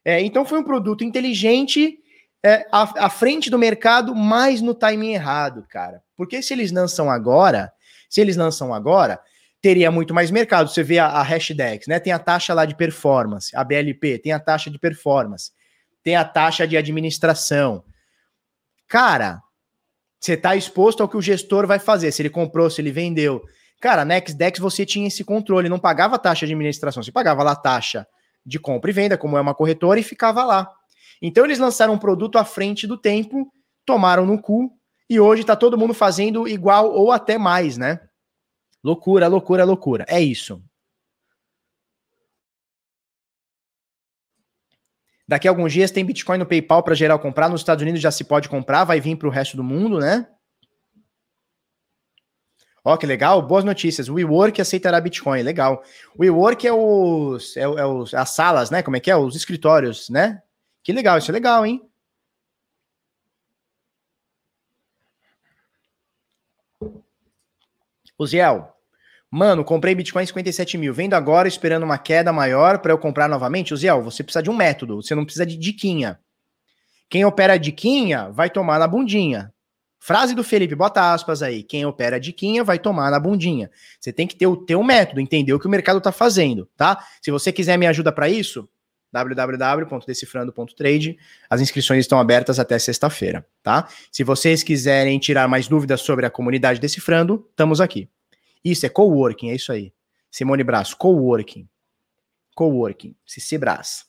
É, então foi um produto inteligente é, à, à, frente do mercado, mas no timing errado, cara. Porque se eles lançam agora, se eles lançam agora, teria muito mais mercado. Você vê a, a Hashdex, né? Tem a taxa lá de performance, a BLP, tem a taxa de performance, tem a taxa de administração. Cara, você está exposto ao que o gestor vai fazer, se ele comprou, se ele vendeu. Cara, na XDEX você tinha esse controle, não pagava taxa de administração, você pagava lá taxa de compra e venda, como é uma corretora, e ficava lá. Então eles lançaram um produto à frente do tempo, tomaram no cu, e hoje está todo mundo fazendo igual ou até mais, né? Loucura, loucura, loucura. É isso. Daqui a alguns dias tem Bitcoin no PayPal para geral comprar. Nos Estados Unidos já se pode comprar, vai vir para o resto do mundo, né? Ó, que legal, boas notícias. O WeWork aceitará Bitcoin, legal. O WeWork é os, é, é os as salas, né? Como é que é? Os escritórios, né? Que legal, isso é legal, hein? O Ziel, mano, comprei Bitcoin 57 mil, vendo agora esperando uma queda maior para eu comprar novamente. O Ziel, você precisa de um método, você não precisa de diquinha. Quem opera diquinha vai tomar na bundinha. Frase do Felipe, bota aspas aí. Quem opera diquinha vai tomar na bundinha. Você tem que ter o teu método, entender o que o mercado está fazendo, tá? Se você quiser me ajuda para isso, www.decifrando.trade. As inscrições estão abertas até sexta-feira, tá? Se vocês quiserem tirar mais dúvidas sobre a comunidade Decifrando, estamos aqui. Isso é coworking, é isso aí. Simone Brás, coworking. Coworking, Cici Brás.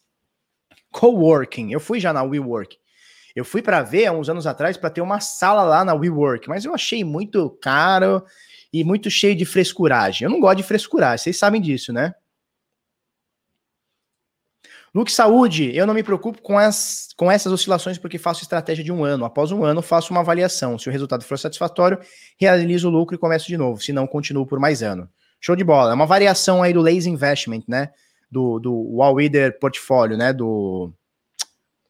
Coworking. Eu fui já na WeWork. Eu fui para ver há uns anos atrás para ter uma sala lá na WeWork, mas eu achei muito caro e muito cheio de frescuragem. Eu não gosto de frescuragem, vocês sabem disso, né? Luke Saúde, eu não me preocupo com, as, com essas oscilações porque faço estratégia de um ano. Após um ano, faço uma avaliação. Se o resultado for satisfatório, realizo o lucro e começo de novo. Se não, continuo por mais ano. Show de bola. É uma variação aí do Lazy Investment, né? Do, do Wall Reader Portfólio, né? Do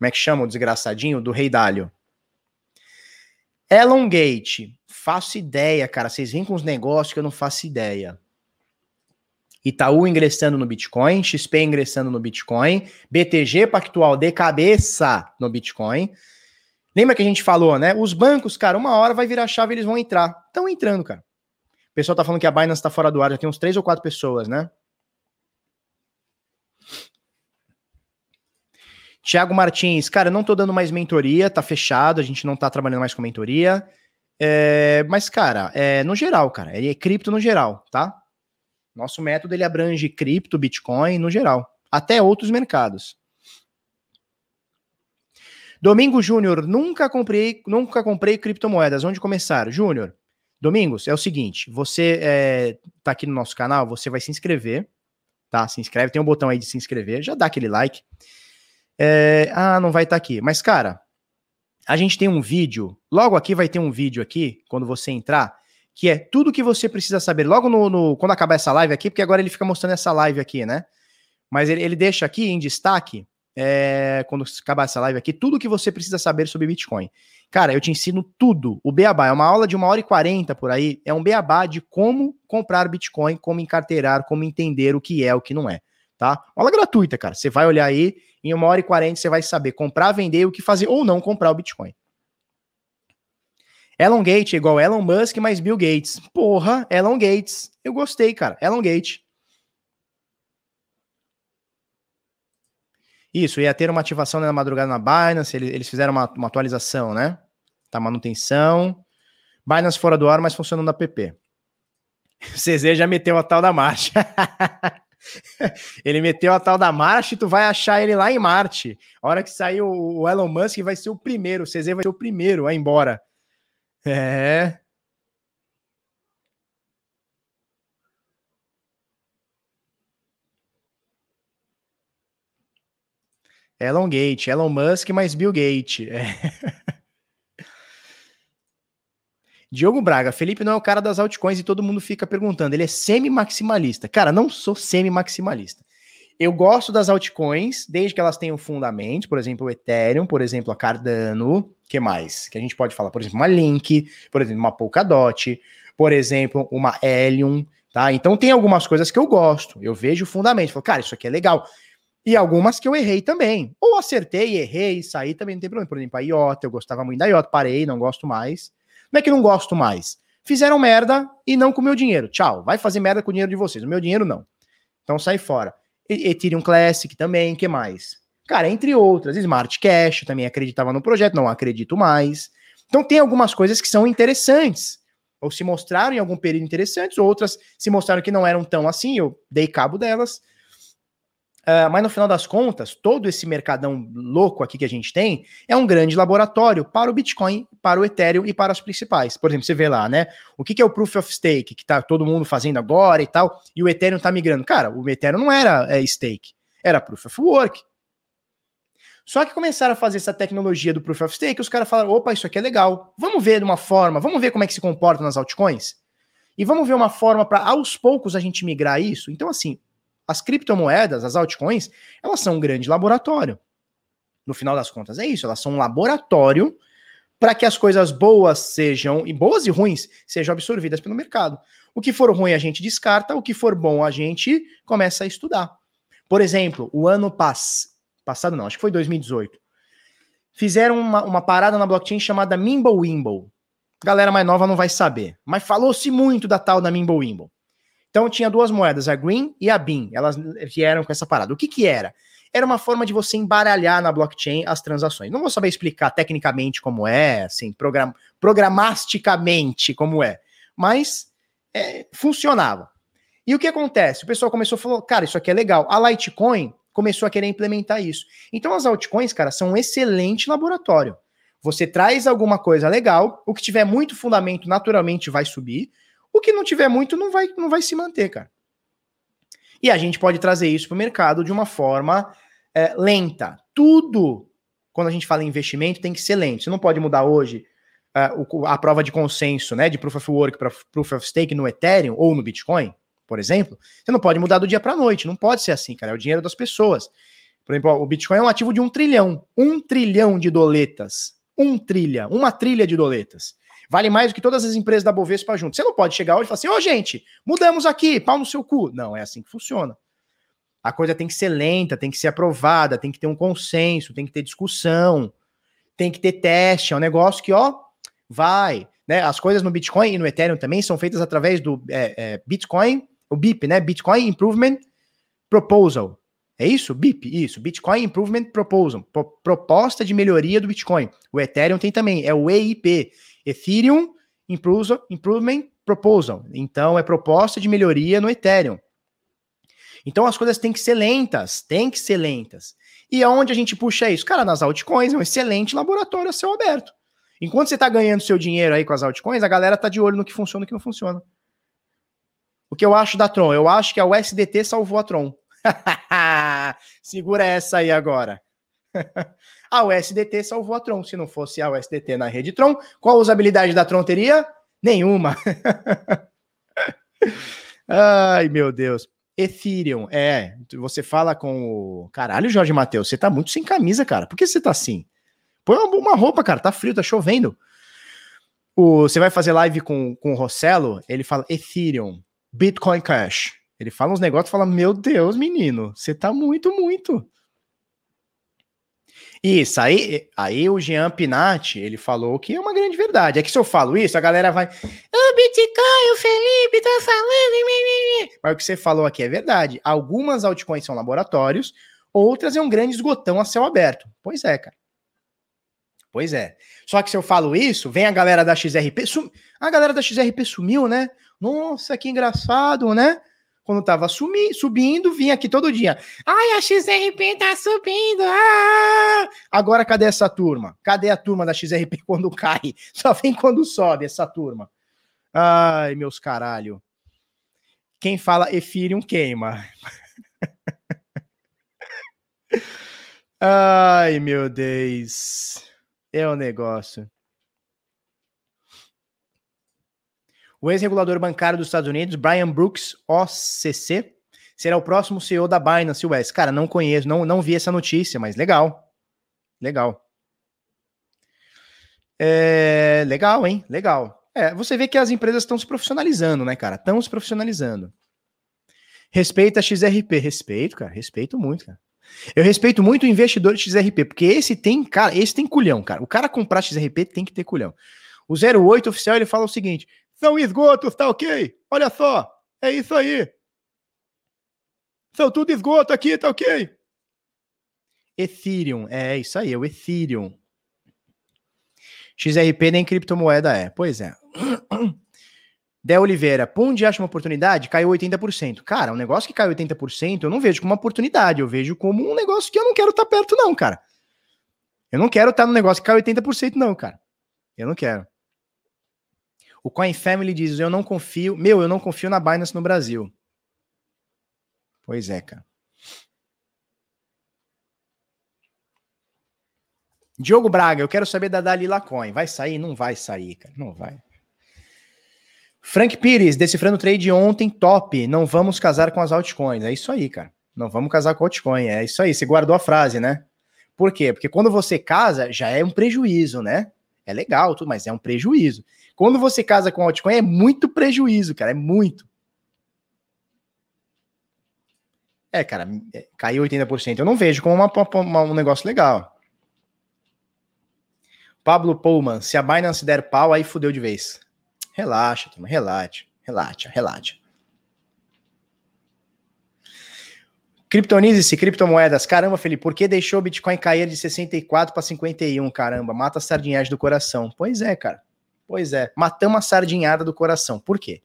como é que chama o desgraçadinho? Do Rei Dálio. Elongate. Faço ideia, cara. Vocês vêm com uns negócios que eu não faço ideia. Itaú ingressando no Bitcoin, XP ingressando no Bitcoin, BTG Pactual de cabeça no Bitcoin. Lembra que a gente falou, né? Os bancos, cara, uma hora vai virar chave e eles vão entrar. Estão entrando, cara. O pessoal tá falando que a Binance tá fora do ar, já tem uns três ou quatro pessoas, né? Tiago Martins, cara, eu não tô dando mais mentoria, tá fechado, a gente não tá trabalhando mais com mentoria. É, mas, cara, é no geral, cara, é cripto no geral, tá? Nosso método ele abrange cripto, Bitcoin no geral, até outros mercados. Domingo Júnior, nunca comprei, nunca comprei criptomoedas. Onde começar? Júnior, Domingos, é o seguinte: você é, tá aqui no nosso canal, você vai se inscrever, tá? Se inscreve, tem um botão aí de se inscrever, já dá aquele like. É, ah, não vai estar tá aqui. Mas, cara, a gente tem um vídeo. Logo aqui vai ter um vídeo aqui, quando você entrar, que é tudo que você precisa saber. Logo no, no quando acabar essa live aqui, porque agora ele fica mostrando essa live aqui, né? Mas ele, ele deixa aqui em destaque, é, quando acabar essa live aqui, tudo que você precisa saber sobre Bitcoin. Cara, eu te ensino tudo. O Beabá é uma aula de uma hora e quarenta por aí. É um Beabá de como comprar Bitcoin, como encarteirar, como entender o que é, o que não é. Tá? Aula gratuita, cara. Você vai olhar aí em uma hora e quarenta você vai saber comprar, vender, o que fazer ou não comprar o Bitcoin. Elon Gates é igual Elon Musk mais Bill Gates. Porra, Elon Gates. Eu gostei, cara. Elon Gates. Isso, ia ter uma ativação na madrugada na Binance, eles fizeram uma, uma atualização, né? Tá manutenção. Binance fora do ar, mas funcionando na PP. CZ já meteu a tal da marcha. ele meteu a tal da Marte, tu vai achar ele lá em Marte. A hora que sair o, Elon Musk vai ser o primeiro, o CZ vai ser o primeiro a ir embora. É. Elon Gate, Elon Musk mais Bill Gates. É. Diogo Braga, Felipe não é o cara das altcoins e todo mundo fica perguntando. Ele é semi-maximalista. Cara, não sou semi-maximalista. Eu gosto das altcoins, desde que elas tenham fundamento, por exemplo, o Ethereum, por exemplo, a Cardano, que mais? Que a gente pode falar, por exemplo, uma Link, por exemplo, uma Polkadot, por exemplo, uma Helium, tá? Então tem algumas coisas que eu gosto, eu vejo o fundamento, falo, cara, isso aqui é legal. E algumas que eu errei também. Ou acertei, errei, saí também não tem problema. Por exemplo, a IOTA, eu gostava muito da IOTA, parei, não gosto mais. Não é que não gosto mais. Fizeram merda e não com o meu dinheiro. Tchau. Vai fazer merda com o dinheiro de vocês. O meu dinheiro não. Então sai fora. Ethereum Classic também, que mais? Cara, entre outras, Smart Cash, também acreditava no projeto, não acredito mais. Então tem algumas coisas que são interessantes, ou se mostraram em algum período interessantes, outras se mostraram que não eram tão assim, eu dei cabo delas. Uh, mas no final das contas, todo esse mercadão louco aqui que a gente tem é um grande laboratório para o Bitcoin, para o Ethereum e para os principais. Por exemplo, você vê lá, né? O que, que é o Proof of Stake, que tá todo mundo fazendo agora e tal, e o Ethereum tá migrando. Cara, o Ethereum não era é, stake, era Proof of Work. Só que começaram a fazer essa tecnologia do Proof of Stake, os caras falaram: opa, isso aqui é legal. Vamos ver de uma forma, vamos ver como é que se comporta nas altcoins? E vamos ver uma forma para aos poucos a gente migrar isso. Então, assim, as criptomoedas, as altcoins, elas são um grande laboratório. No final das contas, é isso. Elas são um laboratório para que as coisas boas sejam, e boas e ruins, sejam absorvidas pelo mercado. O que for ruim a gente descarta, o que for bom a gente começa a estudar. Por exemplo, o ano pass... passado, não, acho que foi 2018. Fizeram uma, uma parada na blockchain chamada Mimblewimble. Galera mais nova não vai saber, mas falou-se muito da tal da Mimblewimble. Então tinha duas moedas, a Green e a BIM. Elas vieram com essa parada. O que que era? Era uma forma de você embaralhar na blockchain as transações. Não vou saber explicar tecnicamente como é, assim, program programasticamente como é, mas é, funcionava. E o que acontece? O pessoal começou a falar, cara, isso aqui é legal. A Litecoin começou a querer implementar isso. Então as altcoins, cara, são um excelente laboratório. Você traz alguma coisa legal, o que tiver muito fundamento naturalmente vai subir, o que não tiver muito não vai, não vai se manter, cara. E a gente pode trazer isso para o mercado de uma forma é, lenta. Tudo, quando a gente fala em investimento, tem que ser lento. Você não pode mudar hoje uh, a prova de consenso, né, de Proof of Work para Proof of Stake no Ethereum ou no Bitcoin, por exemplo. Você não pode mudar do dia para a noite. Não pode ser assim, cara. É o dinheiro das pessoas. Por exemplo, o Bitcoin é um ativo de um trilhão. Um trilhão de doletas. Um trilha. Uma trilha de doletas vale mais do que todas as empresas da Bovespa junto. Você não pode chegar hoje e falar assim, ô oh, gente, mudamos aqui, pau no seu cu. Não, é assim que funciona. A coisa tem que ser lenta, tem que ser aprovada, tem que ter um consenso, tem que ter discussão, tem que ter teste. É um negócio que, ó, vai. Né? As coisas no Bitcoin e no Ethereum também são feitas através do é, é, Bitcoin, o BIP, né? Bitcoin Improvement Proposal. É isso? BIP, isso. Bitcoin Improvement Proposal. Pro proposta de melhoria do Bitcoin. O Ethereum tem também, é o EIP. Ethereum Improvement Proposal. Então, é proposta de melhoria no Ethereum. Então, as coisas têm que ser lentas, têm que ser lentas. E aonde a gente puxa isso? Cara, nas altcoins é um excelente laboratório a céu aberto. Enquanto você está ganhando seu dinheiro aí com as altcoins, a galera tá de olho no que funciona e no que não funciona. O que eu acho da Tron? Eu acho que a USDT salvou a Tron. Segura essa aí agora. a USDT salvou a Tron. Se não fosse a USDT na rede Tron, qual a usabilidade da Tron teria? Nenhuma. Ai, meu Deus. Ethereum, é. Você fala com o. Caralho, Jorge Matheus, você tá muito sem camisa, cara. Por que você tá assim? Põe uma roupa, cara. Tá frio, tá chovendo. O, você vai fazer live com, com o Rossello, ele fala Ethereum, Bitcoin Cash. Ele fala uns negócios e fala: Meu Deus, menino, você tá muito, muito. Isso, aí, aí o Jean Pinatti, ele falou que é uma grande verdade. É que se eu falo isso, a galera vai. Ah, Bitcoin, o Felipe tá falando. Mas o que você falou aqui é verdade. Algumas altcoins são laboratórios, outras é um grande esgotão a céu aberto. Pois é, cara. Pois é. Só que se eu falo isso, vem a galera da XRP. Sum... A galera da XRP sumiu, né? Nossa, que engraçado, né? Quando tava sumi, subindo, vinha aqui todo dia. Ai, a XRP tá subindo. Ah! Agora cadê essa turma? Cadê a turma da XRP quando cai? Só vem quando sobe essa turma. Ai, meus caralho. Quem fala Ethereum queima. Ai, meu Deus. É o um negócio. O ex-regulador bancário dos Estados Unidos, Brian Brooks, OCC, será o próximo CEO da Binance US. Cara, não conheço, não, não vi essa notícia, mas legal. Legal. É, legal, hein? Legal. É, você vê que as empresas estão se profissionalizando, né, cara? Estão se profissionalizando. Respeita a XRP. Respeito, cara. Respeito muito, cara. Eu respeito muito o investidor de XRP, porque esse tem, cara, esse tem culhão, cara. O cara comprar XRP tem que ter culhão. O 08 oficial ele fala o seguinte: são esgotos, tá ok? Olha só, é isso aí. São tudo esgoto aqui, tá ok? Ethereum, é isso aí, é o Ethereum. XRP nem criptomoeda é. Pois é. Dé Oliveira, Pund acha uma oportunidade? Caiu 80%. Cara, um negócio que caiu 80%, eu não vejo como uma oportunidade, eu vejo como um negócio que eu não quero estar tá perto, não, cara. Eu não quero estar tá no negócio que caiu 80%, não, cara. Eu não quero. O Coin Family diz: Eu não confio. Meu, eu não confio na Binance no Brasil. Pois é, cara. Diogo Braga, eu quero saber da Dalila Coin. Vai sair? Não vai sair, cara. Não vai. Frank Pires, decifrando trade ontem, top. Não vamos casar com as altcoins. É isso aí, cara. Não vamos casar com altcoin. É isso aí. Você guardou a frase, né? Por quê? Porque quando você casa, já é um prejuízo, né? É legal, tudo, mas é um prejuízo. Quando você casa com altcoin, é muito prejuízo, cara. É muito. É, cara, é, caiu 80%. Eu não vejo como uma, uma, um negócio legal. Pablo Pullman, se a Binance der pau, aí fudeu de vez. Relaxa, relaxa, relaxa, relaxa. Criptonize-se, criptomoedas. Caramba, Felipe, por que deixou o Bitcoin cair de 64 para 51? Caramba, mata a sardinhagem do coração. Pois é, cara. Pois é. Matamos a sardinhada do coração. Por quê?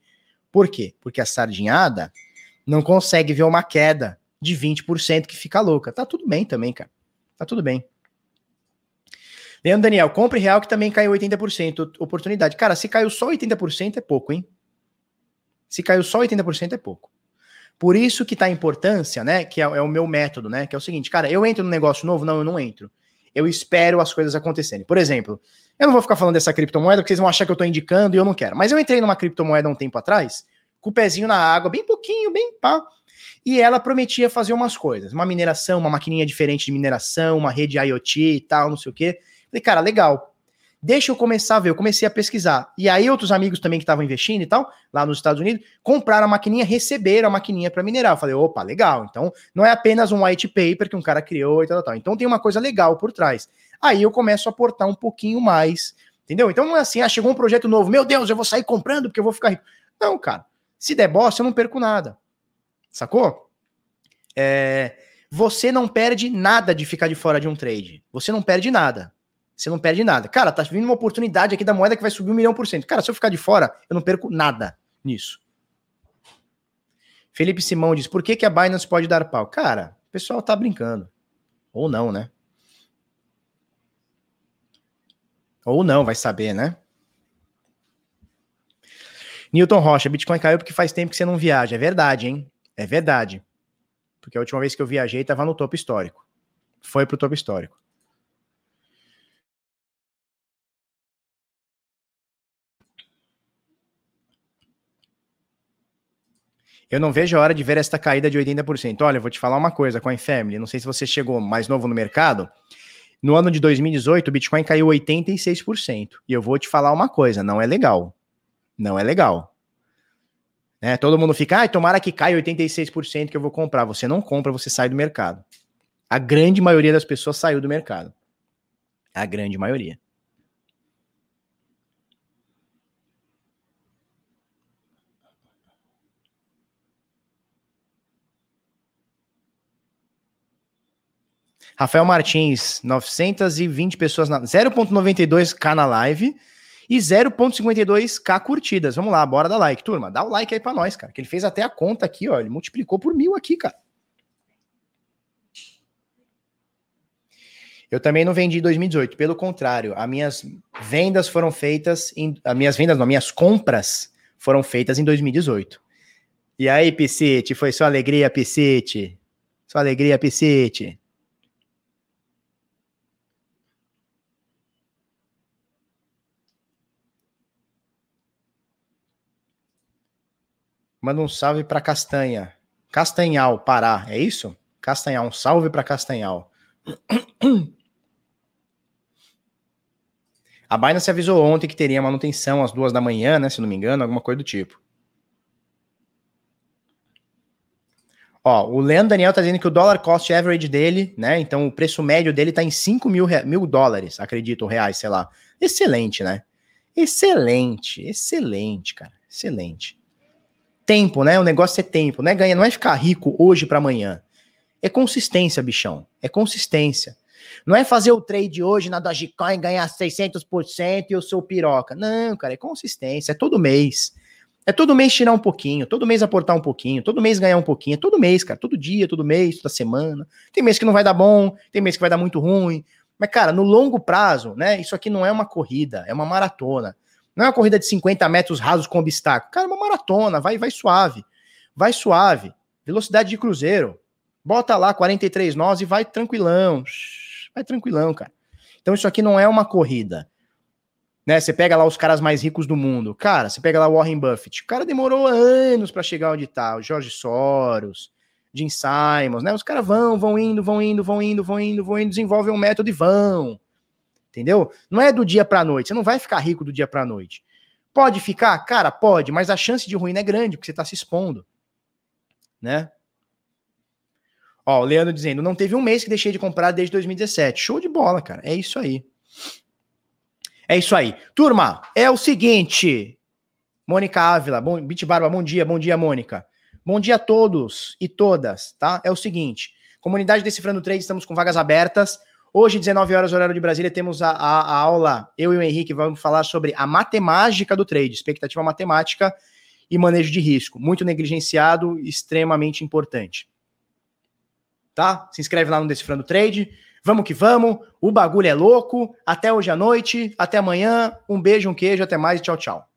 Por quê? Porque a sardinhada não consegue ver uma queda de 20% que fica louca. Tá tudo bem também, cara. Tá tudo bem. Leandro Daniel, compre real que também caiu 80%. Oportunidade. Cara, se caiu só 80% é pouco, hein? Se caiu só 80% é pouco. Por isso que tá a importância, né? Que é, é, o meu método, né? Que é o seguinte, cara, eu entro no negócio novo? Não, eu não entro. Eu espero as coisas acontecerem. Por exemplo, eu não vou ficar falando dessa criptomoeda porque vocês vão achar que eu tô indicando e eu não quero. Mas eu entrei numa criptomoeda um tempo atrás, com o pezinho na água, bem pouquinho, bem pá. E ela prometia fazer umas coisas. Uma mineração, uma maquininha diferente de mineração, uma rede IoT e tal, não sei o quê. Falei, cara, legal. Deixa eu começar a ver. Eu comecei a pesquisar. E aí, outros amigos também que estavam investindo e tal, lá nos Estados Unidos, compraram a maquininha, receberam a maquininha para minerar. Eu falei, opa, legal. Então, não é apenas um white paper que um cara criou e tal, tal. Então, tem uma coisa legal por trás. Aí eu começo a aportar um pouquinho mais. Entendeu? Então, não é assim, ah, chegou um projeto novo, meu Deus, eu vou sair comprando porque eu vou ficar rico. Não, cara. Se der bosta, eu não perco nada. Sacou? É, você não perde nada de ficar de fora de um trade. Você não perde nada. Você não perde nada. Cara, tá vindo uma oportunidade aqui da moeda que vai subir um milhão por cento. Cara, se eu ficar de fora, eu não perco nada nisso. Felipe Simão diz: por que, que a Binance pode dar pau? Cara, o pessoal tá brincando. Ou não, né? Ou não, vai saber, né? Newton Rocha, Bitcoin caiu porque faz tempo que você não viaja. É verdade, hein? É verdade. Porque a última vez que eu viajei tava no topo histórico. Foi pro topo histórico. Eu não vejo a hora de ver esta caída de 80%. Olha, eu vou te falar uma coisa com a Family. Não sei se você chegou mais novo no mercado. No ano de 2018, o Bitcoin caiu 86%. E eu vou te falar uma coisa: não é legal. Não é legal. É, todo mundo fica, ah, tomara que caia 86% que eu vou comprar. Você não compra, você sai do mercado. A grande maioria das pessoas saiu do mercado. A grande maioria. Rafael Martins, 920 pessoas, na 0.92k na live e 0.52k curtidas. Vamos lá, bora dar like, turma. Dá o like aí pra nós, cara. Que ele fez até a conta aqui, ó. Ele multiplicou por mil aqui, cara. Eu também não vendi em 2018, pelo contrário, as minhas vendas foram feitas em. As minhas vendas, não, minhas compras foram feitas em 2018. E aí, Piscite, foi sua alegria, Piscite? Sua alegria, Piscite? Manda um salve para Castanha. Castanhal, Pará. É isso? Castanhal. Um salve para Castanhal. A Binance avisou ontem que teria manutenção às duas da manhã, né? Se não me engano, alguma coisa do tipo. Ó, o Leandro Daniel tá dizendo que o dólar cost average dele, né? Então o preço médio dele tá em 5 mil, mil dólares, acredito, reais, sei lá. Excelente, né? Excelente, excelente, cara. Excelente. Tempo, né? O negócio é tempo, né? Ganha, não é ficar rico hoje para amanhã. É consistência, bichão. É consistência. Não é fazer o trade hoje na Dogecoin ganhar 600% e eu sou piroca. Não, cara, é consistência. É todo mês. É todo mês tirar um pouquinho, todo mês aportar um pouquinho, todo mês ganhar um pouquinho, é todo mês, cara, todo dia, todo mês, toda semana. Tem mês que não vai dar bom, tem mês que vai dar muito ruim. Mas, cara, no longo prazo, né? Isso aqui não é uma corrida, é uma maratona. Não é uma corrida de 50 metros rasos com obstáculo. Cara, é uma maratona, vai, vai suave. Vai suave. Velocidade de cruzeiro. Bota lá 43 nós e vai tranquilão. Vai tranquilão, cara. Então isso aqui não é uma corrida. Né? Você pega lá os caras mais ricos do mundo. Cara, você pega lá Warren Buffett. O cara demorou anos para chegar onde tá. O Jorge Soros, Jim Simons, né? Os caras vão, vão indo, vão indo, vão indo, vão indo, vão indo, desenvolvem um método e vão. Entendeu? Não é do dia para noite. Você não vai ficar rico do dia para noite. Pode ficar? Cara, pode, mas a chance de ruína é grande, porque você tá se expondo. Né? Ó, o Leandro dizendo, não teve um mês que deixei de comprar desde 2017. Show de bola, cara. É isso aí. É isso aí. Turma, é o seguinte. Mônica Ávila, bom, Bit Barba, bom dia, bom dia, Mônica. Bom dia a todos e todas, tá? É o seguinte. Comunidade Decifrando Trade, estamos com vagas abertas. Hoje, 19 horas, horário de Brasília, temos a, a, a aula, eu e o Henrique vamos falar sobre a matemática do trade, expectativa matemática e manejo de risco. Muito negligenciado, extremamente importante. Tá? Se inscreve lá no Decifrando Trade. Vamos que vamos. O bagulho é louco. Até hoje à noite. Até amanhã. Um beijo, um queijo. Até mais tchau, tchau.